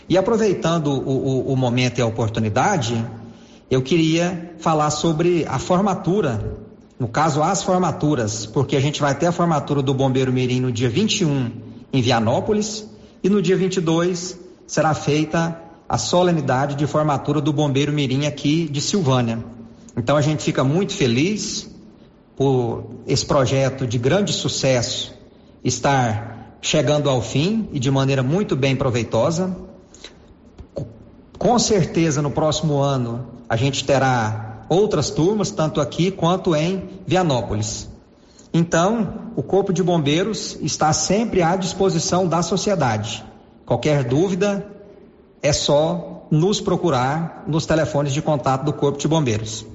E aproveitando o, o, o momento e a oportunidade, eu queria falar sobre a formatura, no caso, as formaturas, porque a gente vai ter a formatura do Bombeiro Mirim no dia 21 em Vianópolis e no dia 22 será feita a solenidade de formatura do Bombeiro Mirim aqui de Silvânia. Então a gente fica muito feliz por esse projeto de grande sucesso estar chegando ao fim e de maneira muito bem proveitosa. Com certeza no próximo ano a gente terá outras turmas, tanto aqui quanto em Vianópolis. Então, o Corpo de Bombeiros está sempre à disposição da sociedade. Qualquer dúvida é só nos procurar nos telefones de contato do Corpo de Bombeiros.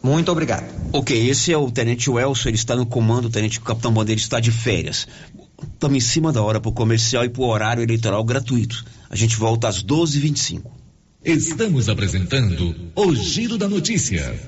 Muito obrigado. Ok, esse é o Tenente Welson, ele está no comando, o Tenente Capitão Bandeira está de férias. Estamos em cima da hora para o comercial e para o horário eleitoral gratuito. A gente volta às 12h25. Estamos apresentando o Giro da Notícia.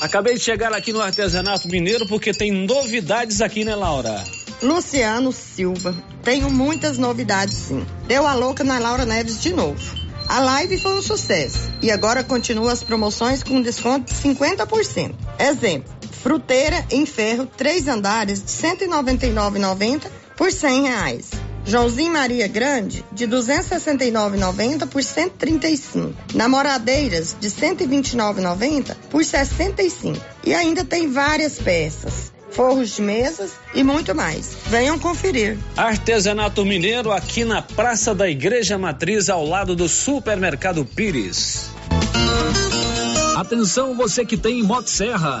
Acabei de chegar aqui no Artesanato Mineiro porque tem novidades aqui, né, Laura? Luciano Silva. Tenho muitas novidades, sim. Deu a louca na Laura Neves de novo. A live foi um sucesso e agora continua as promoções com desconto de 50%. Exemplo: fruteira em ferro, três andares de R$ 199,90 por 100 reais. Joãozinho Maria Grande, de 269,90 por 135. Namoradeiras, de 129,90 por 65. E ainda tem várias peças forros de mesas e muito mais. Venham conferir. Artesanato Mineiro aqui na Praça da Igreja Matriz, ao lado do Supermercado Pires. Atenção você que tem Motosserra.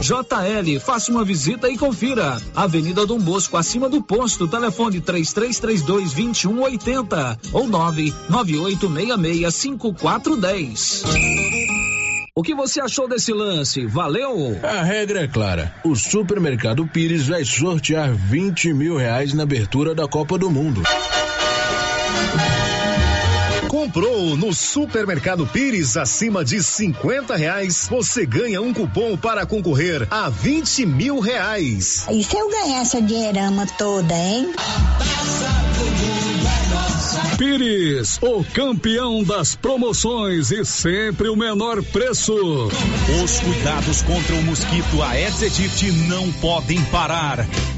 JL, faça uma visita e confira. Avenida Dom Bosco, acima do posto, telefone 3332 2180 ou 99866 5410. O que você achou desse lance? Valeu? A regra é clara. O supermercado Pires vai sortear 20 mil reais na abertura da Copa do Mundo. Comprou no Supermercado Pires acima de 50 reais, você ganha um cupom para concorrer a 20 mil reais. E se eu ganhar essa dinheirama toda, hein? Pires, o campeão das promoções e sempre o menor preço. Os cuidados contra o mosquito Aedes aegypti não podem parar.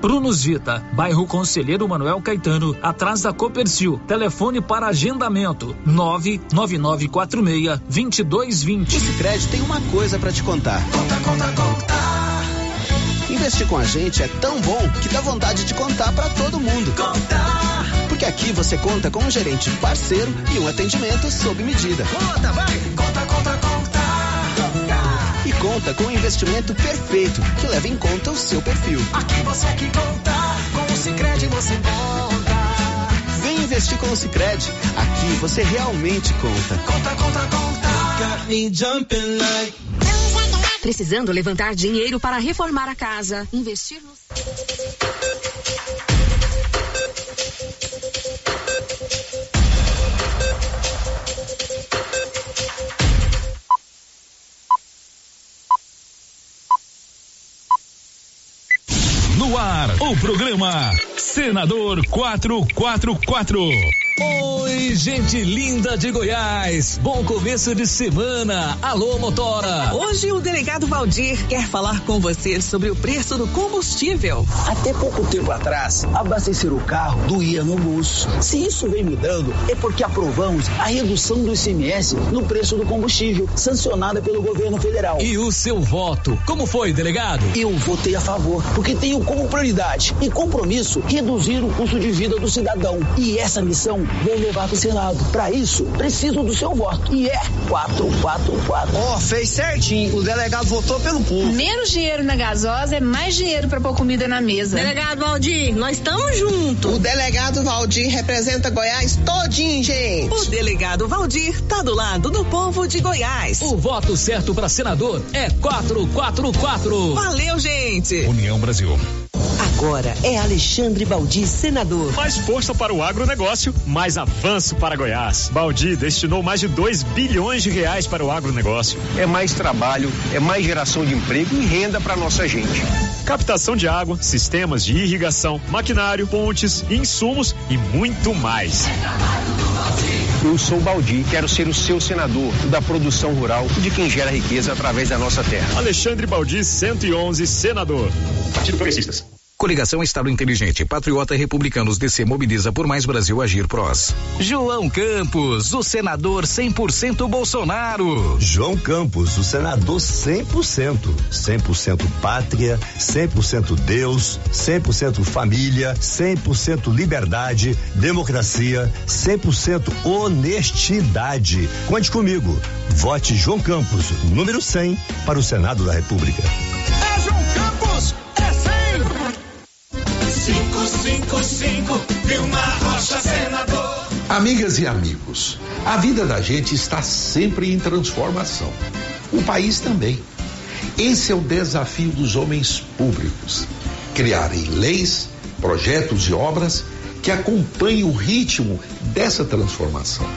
Prunus Vita, bairro Conselheiro Manuel Caetano, atrás da Copercil. Telefone para agendamento: 99946 2220. O Sicredi tem uma coisa para te contar. Conta, conta, conta. Investir com a gente é tão bom que dá vontade de contar para todo mundo. Contar. Porque aqui você conta com um gerente parceiro e um atendimento sob medida. Conta, vai! Conta, conta, conta. Conta com um investimento perfeito que leva em conta o seu perfil. Aqui você é que conta, com o Sicredi você conta. Vem investir com o Sicredi. Aqui você realmente conta. Conta, conta, conta. Got me jumping like Precisando levantar dinheiro para reformar a casa, investir no. Ar, o programa Senador 444. Oi, gente linda de Goiás. Bom começo de semana. Alô, motora. Hoje o delegado Valdir quer falar com você sobre o preço do combustível. Até pouco tempo atrás, abastecer o carro doía no bolso. Se isso vem mudando, é porque aprovamos a redução do ICMS no preço do combustível, sancionada pelo governo federal. E o seu voto? Como foi, delegado? Eu votei a favor, porque tenho como prioridade e compromisso reduzir o custo de vida do cidadão. E essa missão vou levar para o Senado. Para isso, preciso do seu voto. E é 444. Ó, oh, fez certinho. O delegado votou pelo povo. Menos dinheiro na gasosa é mais dinheiro para pôr comida na mesa. Delegado Valdir, nós estamos juntos. O delegado Valdir representa Goiás todinho, gente. O delegado Valdir tá do lado do povo de Goiás. O voto certo para senador é 444. Valeu, gente. União Brasil. Agora é Alexandre Baldi, senador. Mais força para o agronegócio, mais avanço para Goiás. Baldi destinou mais de 2 bilhões de reais para o agronegócio. É mais trabalho, é mais geração de emprego e renda para nossa gente. Captação de água, sistemas de irrigação, maquinário, pontes, insumos e muito mais. Eu sou Baldi, quero ser o seu senador da produção rural e de quem gera riqueza através da nossa terra. Alexandre Baldi, 111, senador. Partido Progressistas. Coligação Estado Inteligente, Patriota e Republicanos DC mobiliza por mais Brasil Agir Prós. João Campos, o senador 100% Bolsonaro. João Campos, o senador 100%. 100% pátria, 100% Deus, 100% família, 100% liberdade, democracia, 100% honestidade. Conte comigo. Vote João Campos, número 100, para o Senado da República. 555, Vilmar Rocha, senador. Amigas e amigos, a vida da gente está sempre em transformação. O país também. Esse é o desafio dos homens públicos: criarem leis, projetos e obras que acompanhem o ritmo dessa transformação.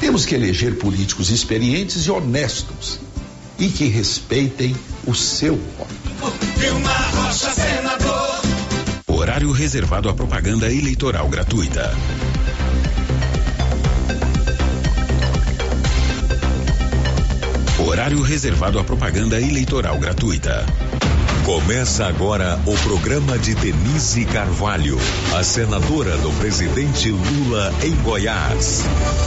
Temos que eleger políticos experientes e honestos e que respeitem o seu voto. Vilmar Rocha, senador. Horário reservado à propaganda eleitoral gratuita. Horário reservado à propaganda eleitoral gratuita. Começa agora o programa de Denise Carvalho, a senadora do presidente Lula em Goiás.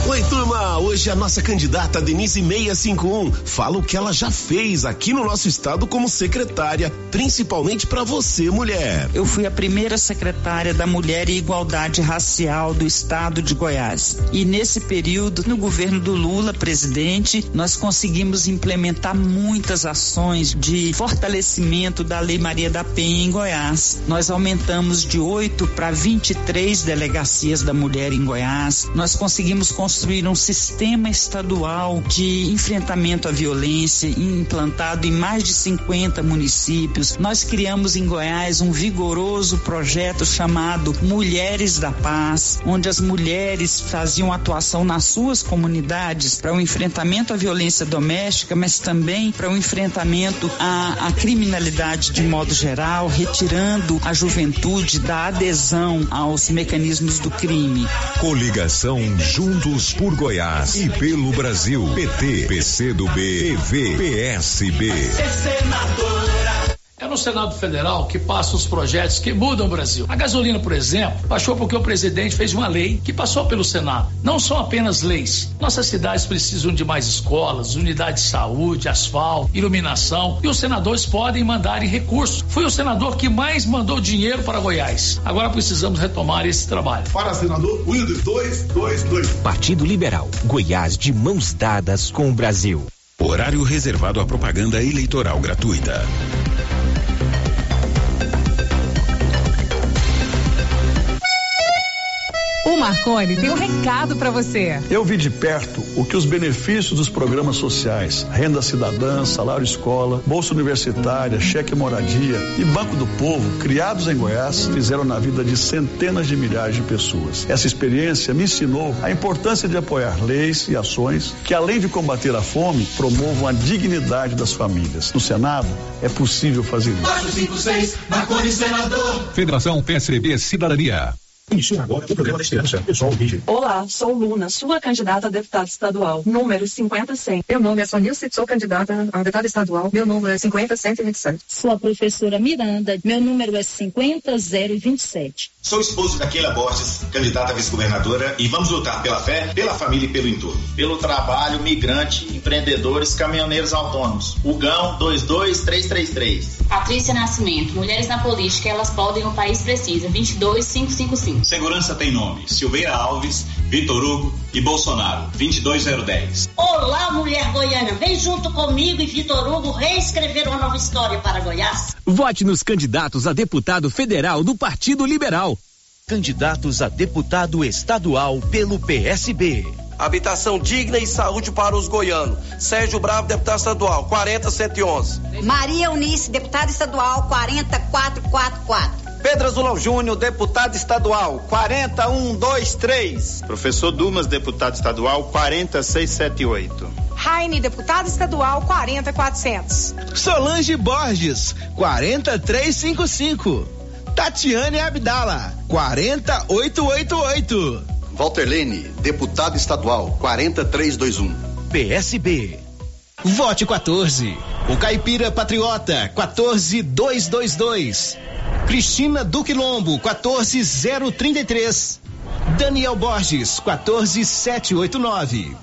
Oi, turma. Hoje a nossa candidata Denise 651 fala o que ela já fez aqui no nosso estado como secretária, principalmente para você, mulher. Eu fui a primeira secretária da Mulher e Igualdade Racial do estado de Goiás. E nesse período, no governo do Lula, presidente, nós conseguimos implementar muitas ações de fortalecimento da Lei Maria da Penha em Goiás. Nós aumentamos de 8 para 23 delegacias da mulher em Goiás. Nós conseguimos construir um sistema estadual de enfrentamento à violência implantado em mais de 50 municípios. Nós criamos em Goiás um vigoroso projeto chamado Mulheres da Paz, onde as mulheres faziam atuação nas suas comunidades para o enfrentamento à violência doméstica, mas também para o enfrentamento à, à criminalidade de modo geral, retirando a juventude da adesão aos mecanismos do crime. Coligação Juntos por Goiás e pelo Brasil. PT, PCdoB, PV, PSB. É no Senado Federal que passam os projetos que mudam o Brasil. A gasolina, por exemplo, baixou porque o presidente fez uma lei que passou pelo Senado. Não são apenas leis. Nossas cidades precisam de mais escolas, unidades de saúde, asfalto, iluminação e os senadores podem mandar em recursos. Fui o senador que mais mandou dinheiro para Goiás. Agora precisamos retomar esse trabalho. Para senador Wilder 222. Partido Liberal. Goiás de mãos dadas com o Brasil. Horário reservado à propaganda eleitoral gratuita. Marconi tem um recado para você. Eu vi de perto o que os benefícios dos programas sociais, renda cidadã, salário escola, bolsa universitária, cheque moradia e Banco do Povo, criados em Goiás, fizeram na vida de centenas de milhares de pessoas. Essa experiência me ensinou a importância de apoiar leis e ações que, além de combater a fome, promovam a dignidade das famílias. No Senado, é possível fazer isso. 456, Marconi Senador. Federação PSDB Cidadania. Inicia agora o programa da esperança. Pessoal Virgem. Olá, sou Luna, sua candidata a deputada estadual, número 50100. Meu nome é Sonilce, sou candidata a deputada estadual, meu número é 50127. Sou a professora Miranda, meu número é 50027. Sou esposo da Keila Borges, candidata a vice-governadora, e vamos lutar pela fé, pela família e pelo entorno. Pelo trabalho, migrante, empreendedores, caminhoneiros autônomos. Ugão 22333. Patrícia Nascimento, Mulheres na Política, elas podem, o país precisa. 22555. Segurança tem nome: Silveira Alves, Vitor Hugo e Bolsonaro. 22010. Olá, mulher goiana, vem junto comigo e Vitor Hugo reescrever uma nova história para Goiás. Vote nos candidatos a deputado federal do Partido Liberal. Candidatos a deputado estadual pelo PSB. Habitação digna e saúde para os goianos. Sérgio Bravo, deputado estadual, 40111. Maria Eunice, deputada estadual, 40444. Pedro Azulão Júnior, deputado estadual, 40123. Professor Dumas, deputado estadual, 40678. Raine, deputado estadual, 40400. Solange Borges, 40355. Tatiane Abdala, 40888. Walter Lene, deputado estadual, 40321. PSB. Vote 14. O Caipira Patriota, 14222. Cristina Duque Lombo, 14033. Daniel Borges, 14789.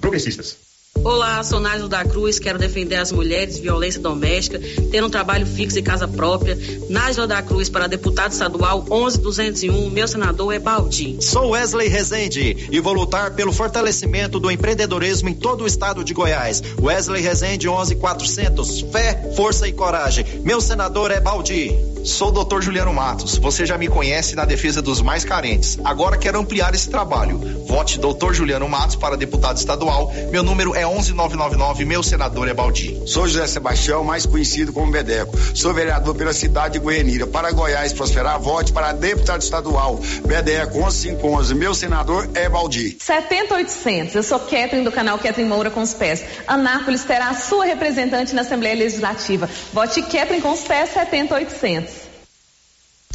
Progressistas. Olá, sou Nájio da Cruz, quero defender as mulheres, violência doméstica, ter um trabalho fixo e casa própria. Nájio da Cruz para deputado estadual 11201, meu senador é Baldi. Sou Wesley Rezende e vou lutar pelo fortalecimento do empreendedorismo em todo o estado de Goiás. Wesley Rezende 11400, fé, força e coragem. Meu senador é Baldi. Sou o doutor Juliano Matos. Você já me conhece na defesa dos mais carentes. Agora quero ampliar esse trabalho. Vote doutor Juliano Matos para deputado estadual. Meu número é 11999. Meu senador é Baldi. Sou José Sebastião, mais conhecido como Bedeco. Sou vereador pela cidade de Goianira. Para Goiás prosperar, vote para deputado estadual. Bedeco 11511. Meu senador é Baldi. 70800. Eu sou Ketrin do canal Ketrin Moura com os pés. Anápolis terá a sua representante na Assembleia Legislativa. Vote Ketrin com os pés 70800.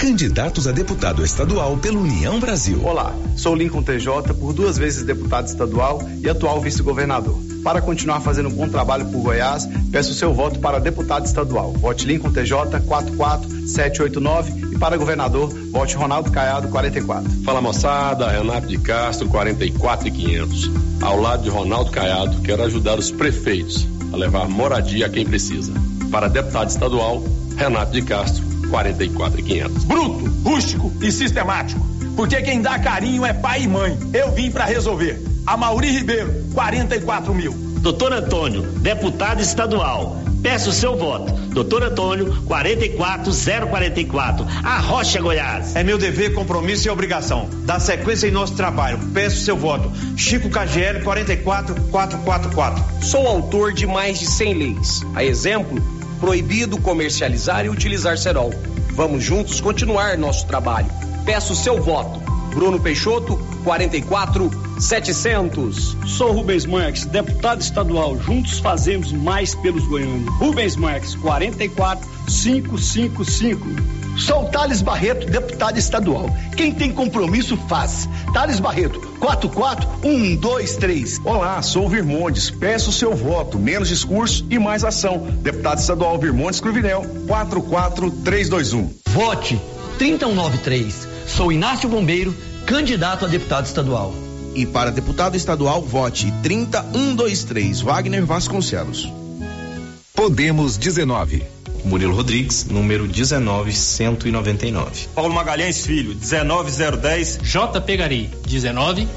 Candidatos a deputado estadual pela União Brasil. Olá, sou Lincoln TJ, por duas vezes deputado estadual e atual vice-governador. Para continuar fazendo um bom trabalho por Goiás, peço seu voto para deputado estadual. Vote Lincoln TJ 44789 e para governador, vote Ronaldo Caiado 44. Fala moçada, Renato de Castro 44500. Ao lado de Ronaldo Caiado, quero ajudar os prefeitos a levar moradia a quem precisa. Para deputado estadual, Renato de Castro 44 e 500. Bruto, rústico e sistemático. Porque quem dá carinho é pai e mãe. Eu vim para resolver. A Mauri Ribeiro, 44 mil. Doutor Antônio, deputado estadual, Peço o seu voto. Doutor Antônio, 44044, a Rocha Goiás. É meu dever, compromisso e obrigação. Dar sequência em nosso trabalho. Peço o seu voto. Chico KGL 44444. Sou autor de mais de 100 leis. A exemplo, proibido comercializar e utilizar cerol. Vamos juntos continuar nosso trabalho. Peço seu voto. Bruno Peixoto, 44700. Sou Rubens Marques, deputado estadual. Juntos fazemos mais pelos goianos. Rubens Marques, 44555. Sou Thales Barreto, deputado estadual. Quem tem compromisso faz. Thales Barreto, 44123. Olá, sou Virmondes. Peço o seu voto, menos discurso e mais ação. Deputado estadual Virmondes Cruvinel, 44321. Vote 3193. Sou Inácio Bombeiro, candidato a deputado estadual. E para deputado estadual, vote 30123 Wagner Vasconcelos. Podemos 19. Murilo Rodrigues, número 19199. Paulo Magalhães Filho, 19010. J. Pegari, 19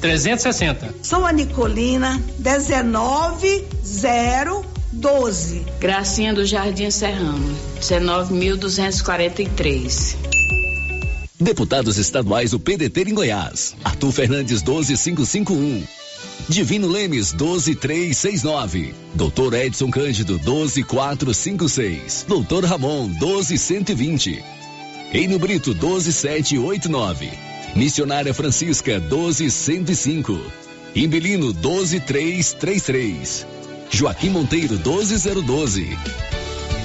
360. Sou a Nicolina, 19012. Gracinha do Jardim Serrano, 19.243. Deputados estaduais do PDT em Goiás. Arthur Fernandes 12551. Divino Lemes 12369. Doutor Edson Cândido 12456. Doutor Ramon 12120. Enio Brito 12789. Missionária Francisca 12105. Imbelino 12333. Joaquim Monteiro 12012.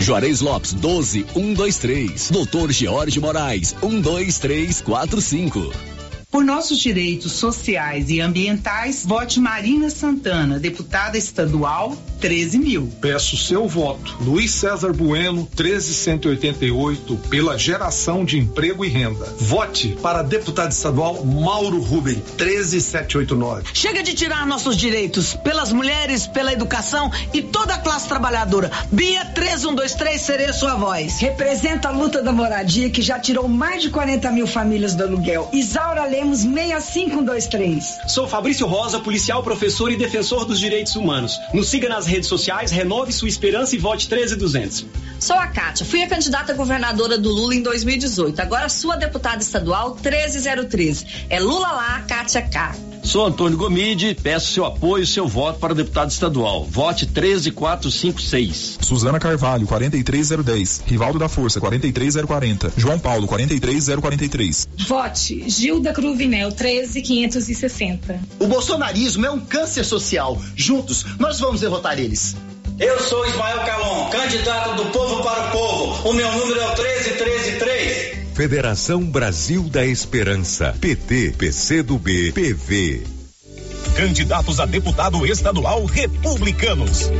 Juarez Lopes 12123. Doutor George Moraes 12345. Por nossos direitos sociais e ambientais, vote Marina Santana, deputada estadual, 13 mil. Peço seu voto. Luiz César Bueno, 13188, pela geração de emprego e renda. Vote para deputado estadual Mauro Ruben, 13789. Chega de tirar nossos direitos pelas mulheres, pela educação e toda a classe trabalhadora. Bia 3123, serei sua voz. Representa a luta da moradia que já tirou mais de 40 mil famílias do aluguel. Isaura Lemos 65123. Sou Fabrício Rosa, policial, professor e defensor dos direitos humanos. Nos siga nas redes sociais, renove sua esperança e vote 13200. Sou a Kátia, fui a candidata governadora do Lula em 2018. Agora sua deputada estadual 13013. É Lula lá, Kátia K. Sou Antônio Gomide, peço seu apoio e seu voto para deputado estadual. Vote 13456. Suzana Carvalho, 43010. Rivaldo da Força, 43040. João Paulo, 43043. Vote Gilda Cruvinel, 13560. O bolsonarismo é um câncer social. Juntos, nós vamos derrotar eles. Eu sou Ismael Calon, candidato do povo para o povo. O meu número é o 13133. Federação Brasil da Esperança. PT, PCdoB, PV. Candidatos a deputado estadual republicanos.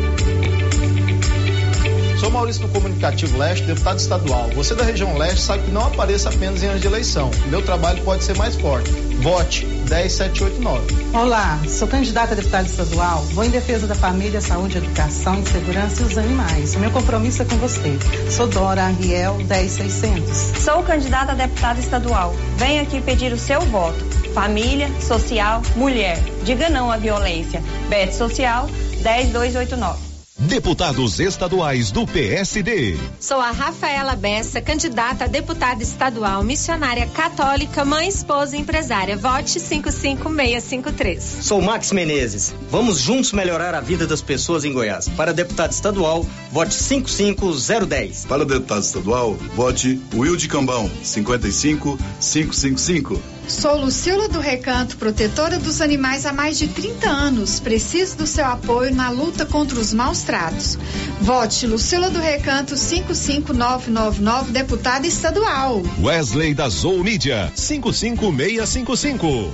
Sou Maurício do Comunicativo Leste, deputado estadual. Você da região leste sabe que não apareça apenas em anos de eleição. Meu trabalho pode ser mais forte. Vote 10789. Olá, sou candidata a deputada estadual. Vou em defesa da família, saúde, educação, segurança e os animais. O meu compromisso é com você. Sou Dora Ariel 10600. Sou candidata a deputada estadual. Venho aqui pedir o seu voto. Família, social, mulher. Diga não à violência. Bet Social 10289. Deputados estaduais do PSD. Sou a Rafaela Bessa, candidata a deputada estadual, missionária católica, mãe, esposa e empresária. Vote 55653. Sou Max Menezes. Vamos juntos melhorar a vida das pessoas em Goiás. Para deputado estadual, vote 55010. Para deputado estadual, vote Wilde Cambão, 55555. Sou Lucila do Recanto, protetora dos animais há mais de 30 anos. Preciso do seu apoio na luta contra os maus tratos. Vote Lucila do Recanto 55999, deputada estadual. Wesley da Zou Mídia 55655.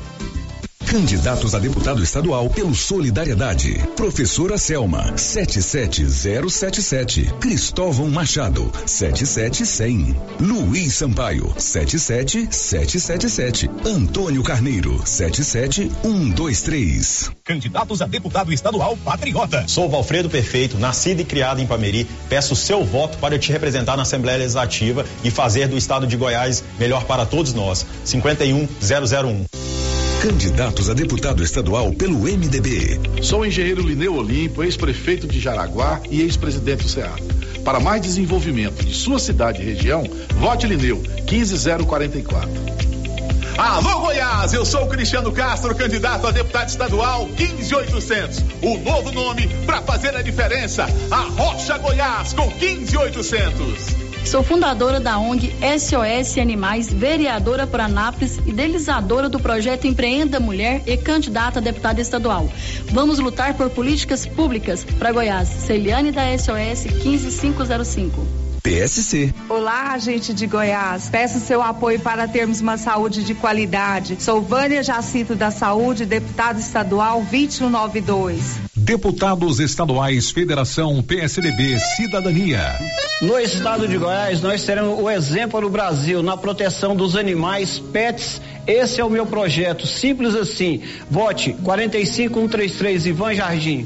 Candidatos a deputado estadual pelo Solidariedade. Professora Selma, 77077. Cristóvão Machado, 77100. Luiz Sampaio, 77777. Antônio Carneiro, 77123. Candidatos a deputado estadual patriota. Sou Valfredo Perfeito, nascido e criado em Pameri. Peço seu voto para te representar na Assembleia Legislativa e fazer do estado de Goiás melhor para todos nós. 51001. Candidatos a deputado estadual pelo MDB. Sou engenheiro Lineu Olimpo, ex-prefeito de Jaraguá e ex-presidente do SEAD. Para mais desenvolvimento de sua cidade e região, vote Lineu 15044. Alô Goiás, eu sou o Cristiano Castro, candidato a deputado estadual 15800. O novo nome para fazer a diferença. A Rocha Goiás com 15800. Sou fundadora da ONG SOS Animais, vereadora por Anápolis, idealizadora do projeto Empreenda Mulher e candidata a deputada estadual. Vamos lutar por políticas públicas para Goiás. Celiane da SOS 15505. PSC. Olá, gente de Goiás. Peço seu apoio para termos uma saúde de qualidade. Sou Vânia Jacito da Saúde, deputada estadual 2192. Deputados Estaduais Federação PSDB Cidadania. No estado de Goiás, nós teremos o exemplo no Brasil na proteção dos animais, pets. Esse é o meu projeto, simples assim. Vote 45133 Ivan Jardim.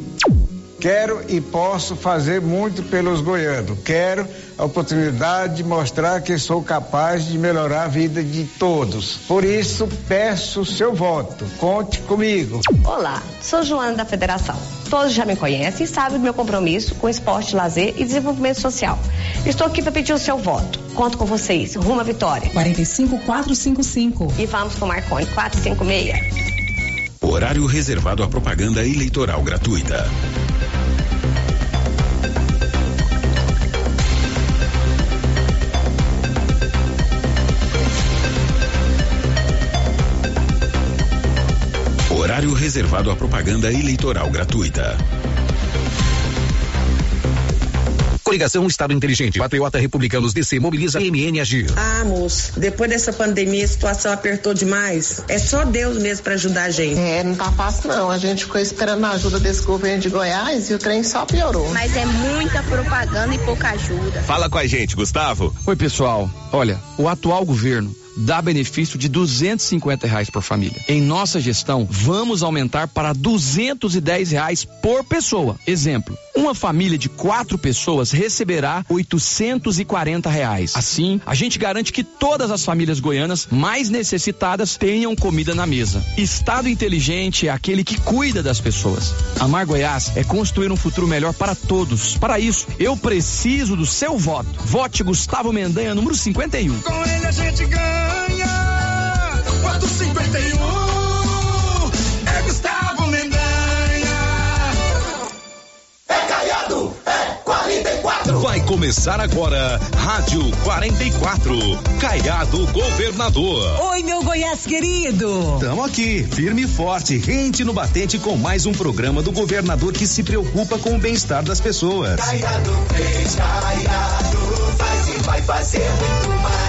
Quero e posso fazer muito pelos goianos. Quero a oportunidade de mostrar que sou capaz de melhorar a vida de todos. Por isso, peço seu voto. Conte comigo. Olá, sou Joana da Federação. Todos já me conhecem e sabem do meu compromisso com esporte, lazer e desenvolvimento social. Estou aqui para pedir o seu voto. Conto com vocês. Rumo à vitória. 45455. E vamos com Marconi 456. Horário reservado à propaganda eleitoral gratuita. Horário reservado à propaganda eleitoral gratuita. Coligação Estado Inteligente. Patriota Republicanos DC mobiliza MN Agir. Ah, moço, depois dessa pandemia a situação apertou demais. É só Deus mesmo para ajudar a gente. É, não tá fácil não. A gente ficou esperando a ajuda desse governo de Goiás e o trem só piorou. Mas é muita propaganda e pouca ajuda. Fala com a gente, Gustavo. Oi, pessoal. Olha, o atual governo dá benefício de 250 reais por família. Em nossa gestão, vamos aumentar para 210 reais por pessoa. Exemplo: uma família de quatro pessoas receberá 840 reais. Assim, a gente garante que todas as famílias goianas mais necessitadas tenham comida na mesa. Estado inteligente é aquele que cuida das pessoas. Amar Goiás é construir um futuro melhor para todos. Para isso, eu preciso do seu voto. Vote Gustavo Mendanha, número 51. Com ele a gente ganha. 451 é Gustavo Mendanha. É Caiado, é 44. Vai começar agora, Rádio 44. Caiado Governador. Oi, meu Goiás querido. Tamo aqui, firme e forte, rente no batente com mais um programa do governador que se preocupa com o bem-estar das pessoas. Caiado fez, Caiado faz e vai fazer muito mais.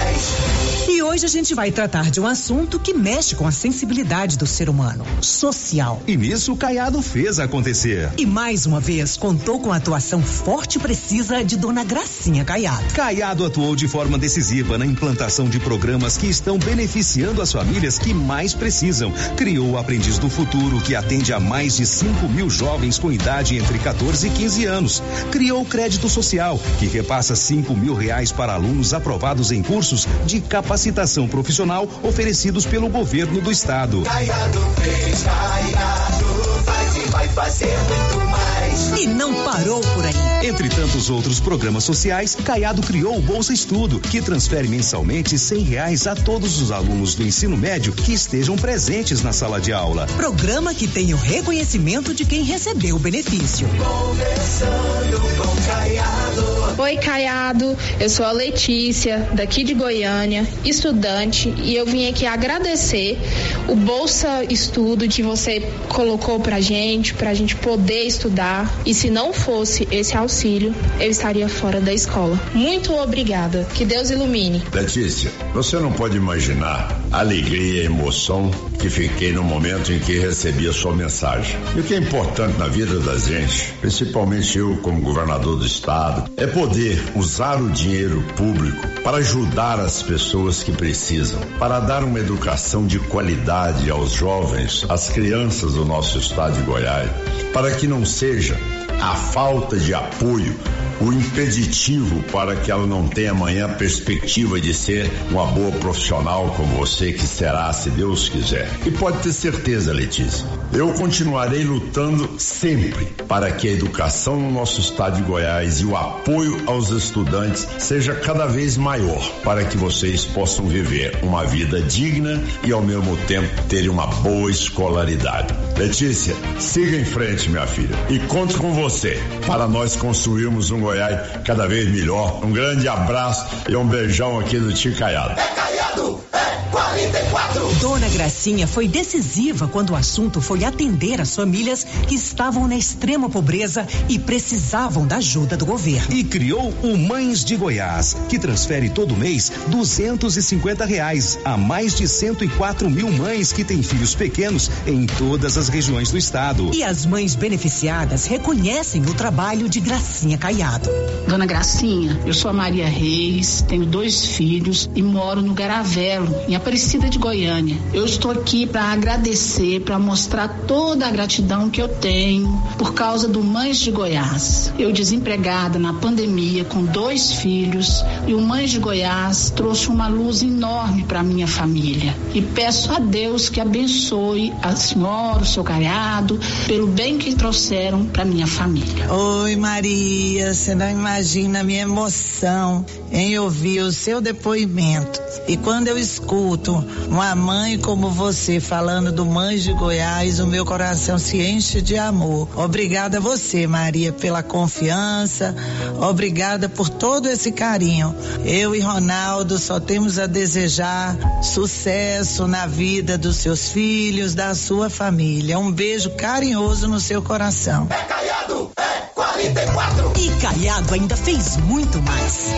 Hoje a gente vai tratar de um assunto que mexe com a sensibilidade do ser humano, social. E nisso o Caiado fez acontecer. E mais uma vez contou com a atuação forte e precisa de Dona Gracinha Caiado. Caiado atuou de forma decisiva na implantação de programas que estão beneficiando as famílias que mais precisam. Criou o Aprendiz do Futuro, que atende a mais de 5 mil jovens com idade entre 14 e 15 anos. Criou o Crédito Social, que repassa 5 mil reais para alunos aprovados em cursos de capacitação capacitação profissional oferecidos pelo governo do estado. Caiado fez, Caiado faz e vai fazer muito mais. E não parou por aí. Entre tantos outros programas sociais, Caiado criou o Bolsa Estudo, que transfere mensalmente cem reais a todos os alunos do ensino médio que estejam presentes na sala de aula. Programa que tem o reconhecimento de quem recebeu o benefício. Conversando com Caiado. Oi, Caiado. Eu sou a Letícia, daqui de Goiânia, estudante, e eu vim aqui agradecer o Bolsa Estudo que você colocou pra gente, pra gente poder estudar. E se não fosse esse auxílio, eu estaria fora da escola. Muito obrigada. Que Deus ilumine. Letícia, você não pode imaginar a alegria e a emoção que fiquei no momento em que recebi a sua mensagem. E o que é importante na vida da gente, principalmente eu como governador do estado, é poder usar o dinheiro público para ajudar as pessoas que precisam, para dar uma educação de qualidade aos jovens, às crianças do nosso estado de Goiás, para que não seja a falta de apoio o impeditivo para que ela não tenha amanhã a perspectiva de ser uma boa profissional como você que será, se Deus quiser. E pode ter certeza, Letícia, eu continuarei lutando sempre para que a educação no nosso estado de Goiás e o apoio aos estudantes seja cada vez maior para que vocês possam viver uma vida digna e ao mesmo tempo terem uma boa escolaridade. Letícia, siga em frente, minha filha, e conto com você para nós construirmos um Goiás cada vez melhor. Um grande abraço e um beijão aqui do Tio Caiado. É Caiado, é 44. Dona Gracinha foi decisiva quando o assunto foi atender as famílias que estavam na extrema pobreza e precisavam da ajuda do governo. E criou o Mães de Goiás, que transfere todo mês duzentos e cinquenta reais a mais de 104 mil mães que têm filhos pequenos em todas as regiões do estado. E as mães beneficiadas reconhecem o trabalho de Gracinha Caiado. Dona Gracinha, eu sou a Maria Reis, tenho dois filhos e moro no Garavelo, em Aparecida de Goiânia. Eu estou aqui para agradecer, para mostrar toda a gratidão que eu tenho por causa do Mães de Goiás. Eu desempregada na pandemia com dois filhos e o Mães de Goiás trouxe uma luz enorme para minha família. E peço a Deus que abençoe a senhora, o seu caiado, pelo bem que trouxeram para minha família. Oi, Maria, você não imagina a minha emoção em ouvir o seu depoimento. E quando eu escuto uma mãe como você falando do Mães de Goiás, o meu coração se enche de amor. Obrigada a você, Maria, pela confiança. Obrigada por todo esse carinho. Eu e Ronaldo só temos a desejar sucesso na vida dos seus filhos, da sua família. Um beijo carinhoso no seu coração. É Caiado, é 44. E Caiado ainda fez muito mais.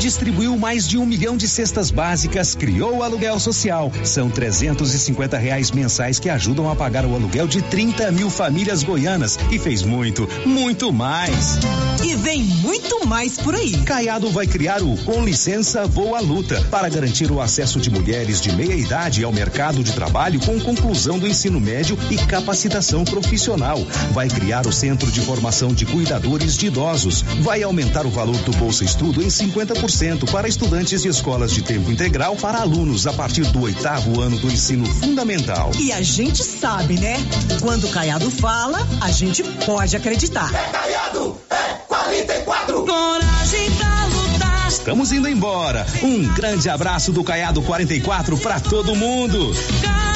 Distribuiu mais de um milhão de cestas básicas, criou o aluguel social. São 350 reais mensais que ajudam a pagar o aluguel de 30 mil famílias goianas e fez muito, muito mais. E vem muito mais por aí. Caiado vai criar o Com Licença Voa Luta para garantir o acesso de mulheres de meia idade ao mercado de trabalho com conclusão do ensino médio e capacitação profissional. Vai criar o Centro de Formação de Cuidadores de Idosos. Vai aumentar o valor do Bolsa Estudo em 50% para estudantes de escolas de tempo integral para alunos a partir do oitavo ano do ensino fundamental. E a gente sabe, né? Quando o Caiado fala, a gente pode acreditar. É Caiado, é 44. Coragem pra lutar. Estamos indo embora. Um grande abraço do Caiado 44 para todo mundo. Caiado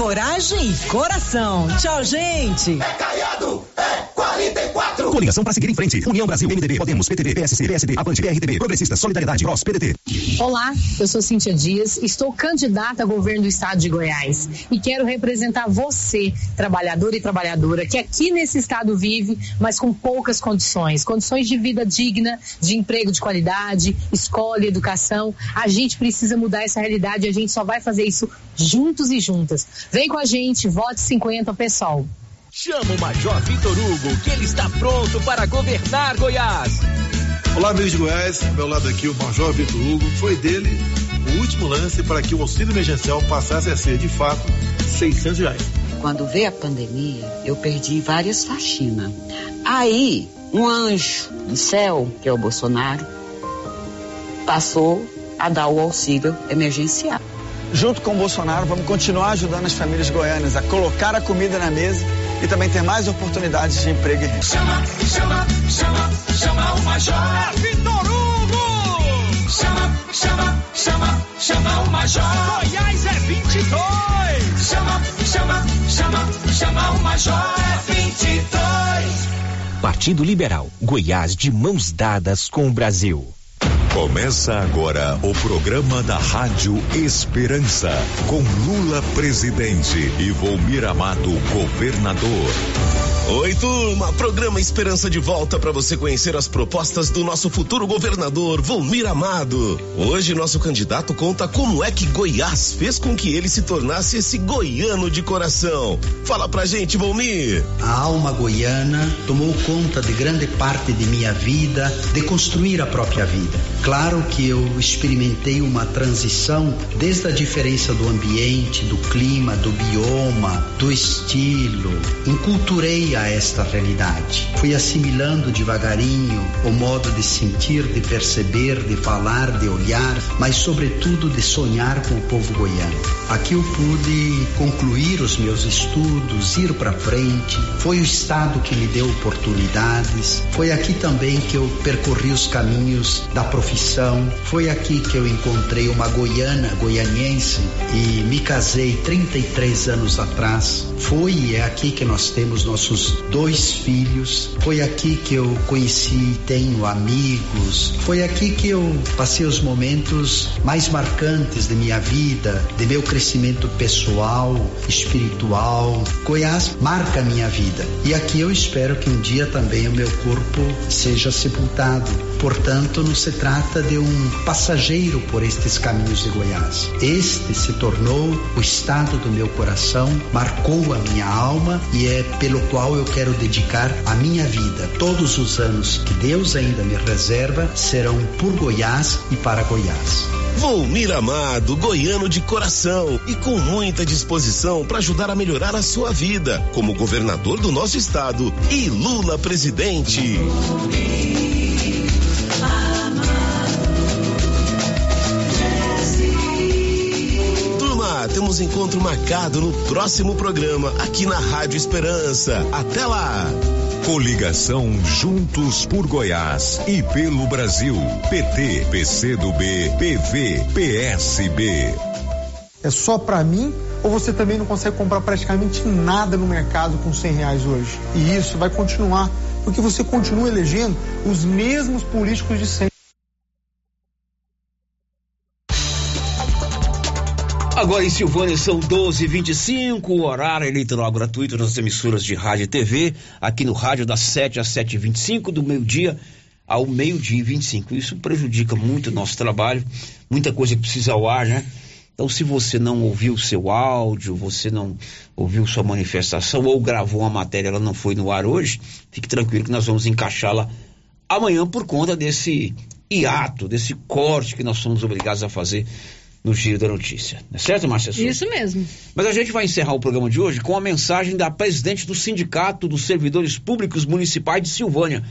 coragem e coração. Tchau, gente. É Caiado, é 44. Coligação para seguir em frente. União Brasil, MDB, Podemos, PTB, PSC, PSD, Avante, PRTB, Progressista, Solidariedade, PROS, PDT. Olá, eu sou Cíntia Dias, estou candidata a governo do estado de Goiás e quero representar você, trabalhador e trabalhadora, que aqui nesse estado vive, mas com poucas condições, condições de vida digna, de emprego de qualidade, escola e educação. A gente precisa mudar essa realidade e a gente só vai fazer isso juntos e juntas. Vem com a gente, vote 50 pessoal. Chama o Major Vitor Hugo, que ele está pronto para governar Goiás. Olá, amigos de Goiás. Ao meu lado aqui, o Major Vitor Hugo. Foi dele o último lance para que o auxílio emergencial passasse a ser, de fato, 600 reais. Quando veio a pandemia, eu perdi várias faxinas. Aí, um anjo do céu, que é o Bolsonaro, passou a dar o auxílio emergencial. Junto com o Bolsonaro, vamos continuar ajudando as famílias goianas a colocar a comida na mesa e também ter mais oportunidades de emprego e renda. Chama, chama, chama, chama o Major. É Vitor Hugo! Chama, chama, chama, chama o Major. Goiás é 22! Chama, chama, chama, chama o Major. É 22! Partido Liberal, Goiás de mãos dadas com o Brasil. Começa agora o programa da Rádio Esperança, com Lula presidente e Volmir Amado governador. Oi, turma! Programa Esperança de volta para você conhecer as propostas do nosso futuro governador, Volmir Amado. Hoje, nosso candidato conta como é que Goiás fez com que ele se tornasse esse goiano de coração. Fala pra gente, Volmir! A alma goiana tomou conta de grande parte de minha vida, de construir a própria vida. Claro que eu experimentei uma transição desde a diferença do ambiente, do clima, do bioma, do estilo. Enculturei a a esta realidade. Fui assimilando devagarinho o modo de sentir, de perceber, de falar, de olhar, mas sobretudo de sonhar com o povo goiano. Aqui eu pude concluir os meus estudos, ir para frente. Foi o estado que me deu oportunidades. Foi aqui também que eu percorri os caminhos da profissão. Foi aqui que eu encontrei uma goiana, goianiense e me casei 33 anos atrás. Foi e é aqui que nós temos nossos dois filhos. Foi aqui que eu conheci e tenho amigos. Foi aqui que eu passei os momentos mais marcantes de minha vida, de meu crescimento pessoal, espiritual. Goiás marca a minha vida. E aqui eu espero que um dia também o meu corpo seja sepultado. Portanto, não se trata de um passageiro por estes caminhos de Goiás. Este se tornou o estado do meu coração, marcou a minha alma e é pelo qual eu quero dedicar a minha vida. Todos os anos que Deus ainda me reserva serão por Goiás e para Goiás. Volmir Amado, goiano de coração e com muita disposição para ajudar a melhorar a sua vida, como governador do nosso estado e Lula presidente. Turma, temos encontro marcado no próximo programa aqui na Rádio Esperança. Até lá! Coligação Juntos por Goiás e pelo Brasil. PT, PCdoB, PV, PSB. É só pra mim ou você também não consegue comprar praticamente nada no mercado com cem reais hoje? E isso vai continuar, porque você continua elegendo os mesmos políticos de sempre. Agora em Silvânia são 12h25, horário eleitoral gratuito nas emissoras de rádio e TV, aqui no rádio das 7 às 7h25, do meio-dia ao meio-dia e 25. Isso prejudica muito o nosso trabalho, muita coisa que precisa ao ar, né? Então, se você não ouviu seu áudio, você não ouviu sua manifestação ou gravou uma matéria, ela não foi no ar hoje, fique tranquilo que nós vamos encaixá-la amanhã por conta desse hiato, desse corte que nós somos obrigados a fazer no Giro da Notícia. É certo, Márcia Souza? Isso mesmo. Mas a gente vai encerrar o programa de hoje com a mensagem da presidente do Sindicato dos Servidores Públicos Municipais de Silvânia,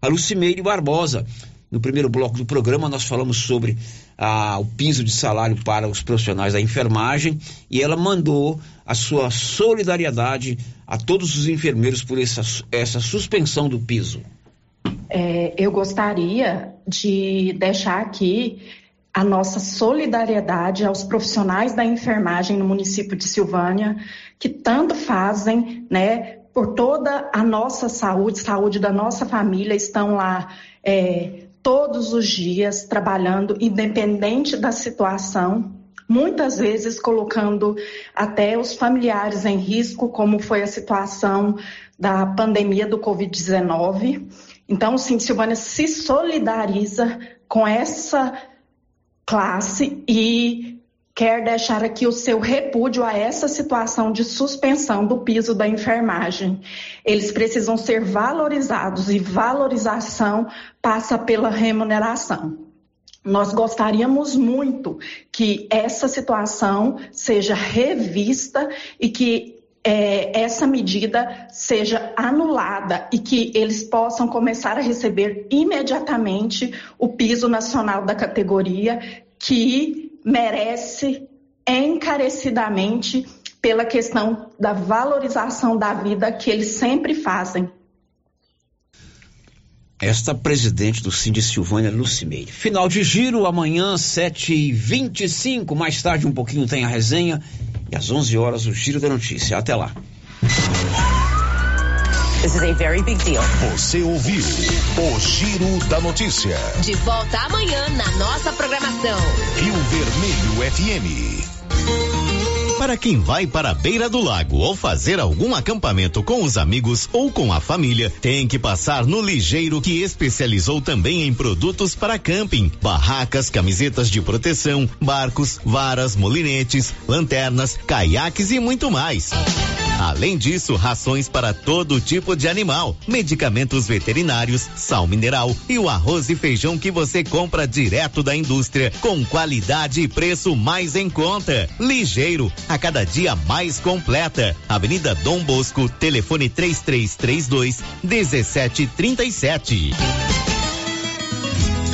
a Lucimeire Barbosa. No primeiro bloco do programa, nós falamos sobre ah, o piso de salário para os profissionais da enfermagem e ela mandou a sua solidariedade a todos os enfermeiros por essa, essa suspensão do piso. É, eu gostaria de deixar aqui a nossa solidariedade aos profissionais da enfermagem no município de Silvânia, que tanto fazem, né, por toda a nossa saúde, saúde da nossa família, estão lá é, todos os dias trabalhando, independente da situação, muitas vezes colocando até os familiares em risco, como foi a situação da pandemia do Covid-19. Então, sim, Silvânia se solidariza com essa classe e quer deixar aqui o seu repúdio a essa situação de suspensão do piso da enfermagem. Eles precisam ser valorizados e valorização passa pela remuneração. Nós gostaríamos muito que essa situação seja revista e que é, essa medida seja anulada e que eles possam começar a receber imediatamente o piso nacional da categoria que merece encarecidamente pela questão da valorização da vida que eles sempre fazem. Esta presidente do Cindy Silvânia Lucimeire. Final de giro, amanhã, 7h25. Mais tarde, um pouquinho, tem a resenha. E às 11 horas, o Giro da Notícia. Até lá. This is a very big deal. Você ouviu o Giro da Notícia. De volta amanhã na nossa programação. Rio Vermelho FM. Para quem vai para a beira do lago ou fazer algum acampamento com os amigos ou com a família, tem que passar no Ligeiro que especializou também em produtos para camping, barracas, camisetas de proteção, barcos, varas, molinetes, lanternas, caiaques e muito mais. Além disso, rações para todo tipo de animal, medicamentos veterinários, sal mineral e o arroz e feijão que você compra direto da indústria, com qualidade e preço mais em conta. Ligeiro, a cada dia mais completa. Avenida Dom Bosco, telefone 3332 1737.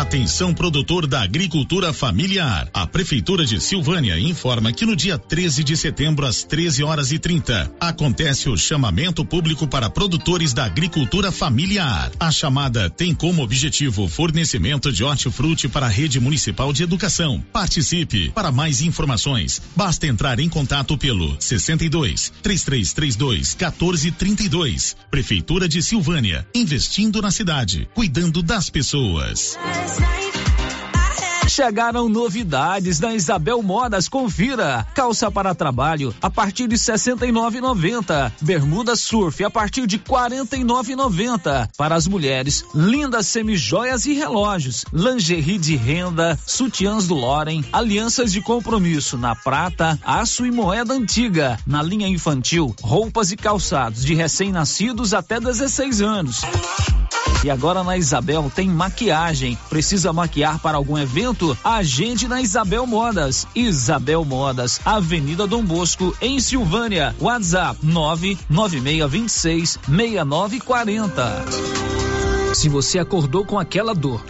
Atenção produtor da agricultura familiar. A Prefeitura de Silvânia informa que no dia 13 de setembro, às 13 horas e 30, acontece o chamamento público para produtores da agricultura familiar. A chamada tem como objetivo o fornecimento de hortifruti para a rede municipal de educação. Participe. Para mais informações, basta entrar em contato pelo 62 3332 1432. Prefeitura de Silvânia, investindo na cidade, cuidando das pessoas. last night. Chegaram novidades da Isabel Modas, confira. Calça para trabalho a partir de 69,90. Bermuda surf a partir de 49,90. Para as mulheres, lindas semijoias e relógios, lingerie de renda, sutiãs do Loren, alianças de compromisso na prata, aço e moeda antiga. Na linha infantil, roupas e calçados de recém-nascidos até 16 anos. E agora na Isabel tem maquiagem. Precisa maquiar para algum evento? Agende na Isabel Modas. Isabel Modas, Avenida Dom Bosco, em Silvânia. WhatsApp 99626 6940. Se você acordou com aquela dor,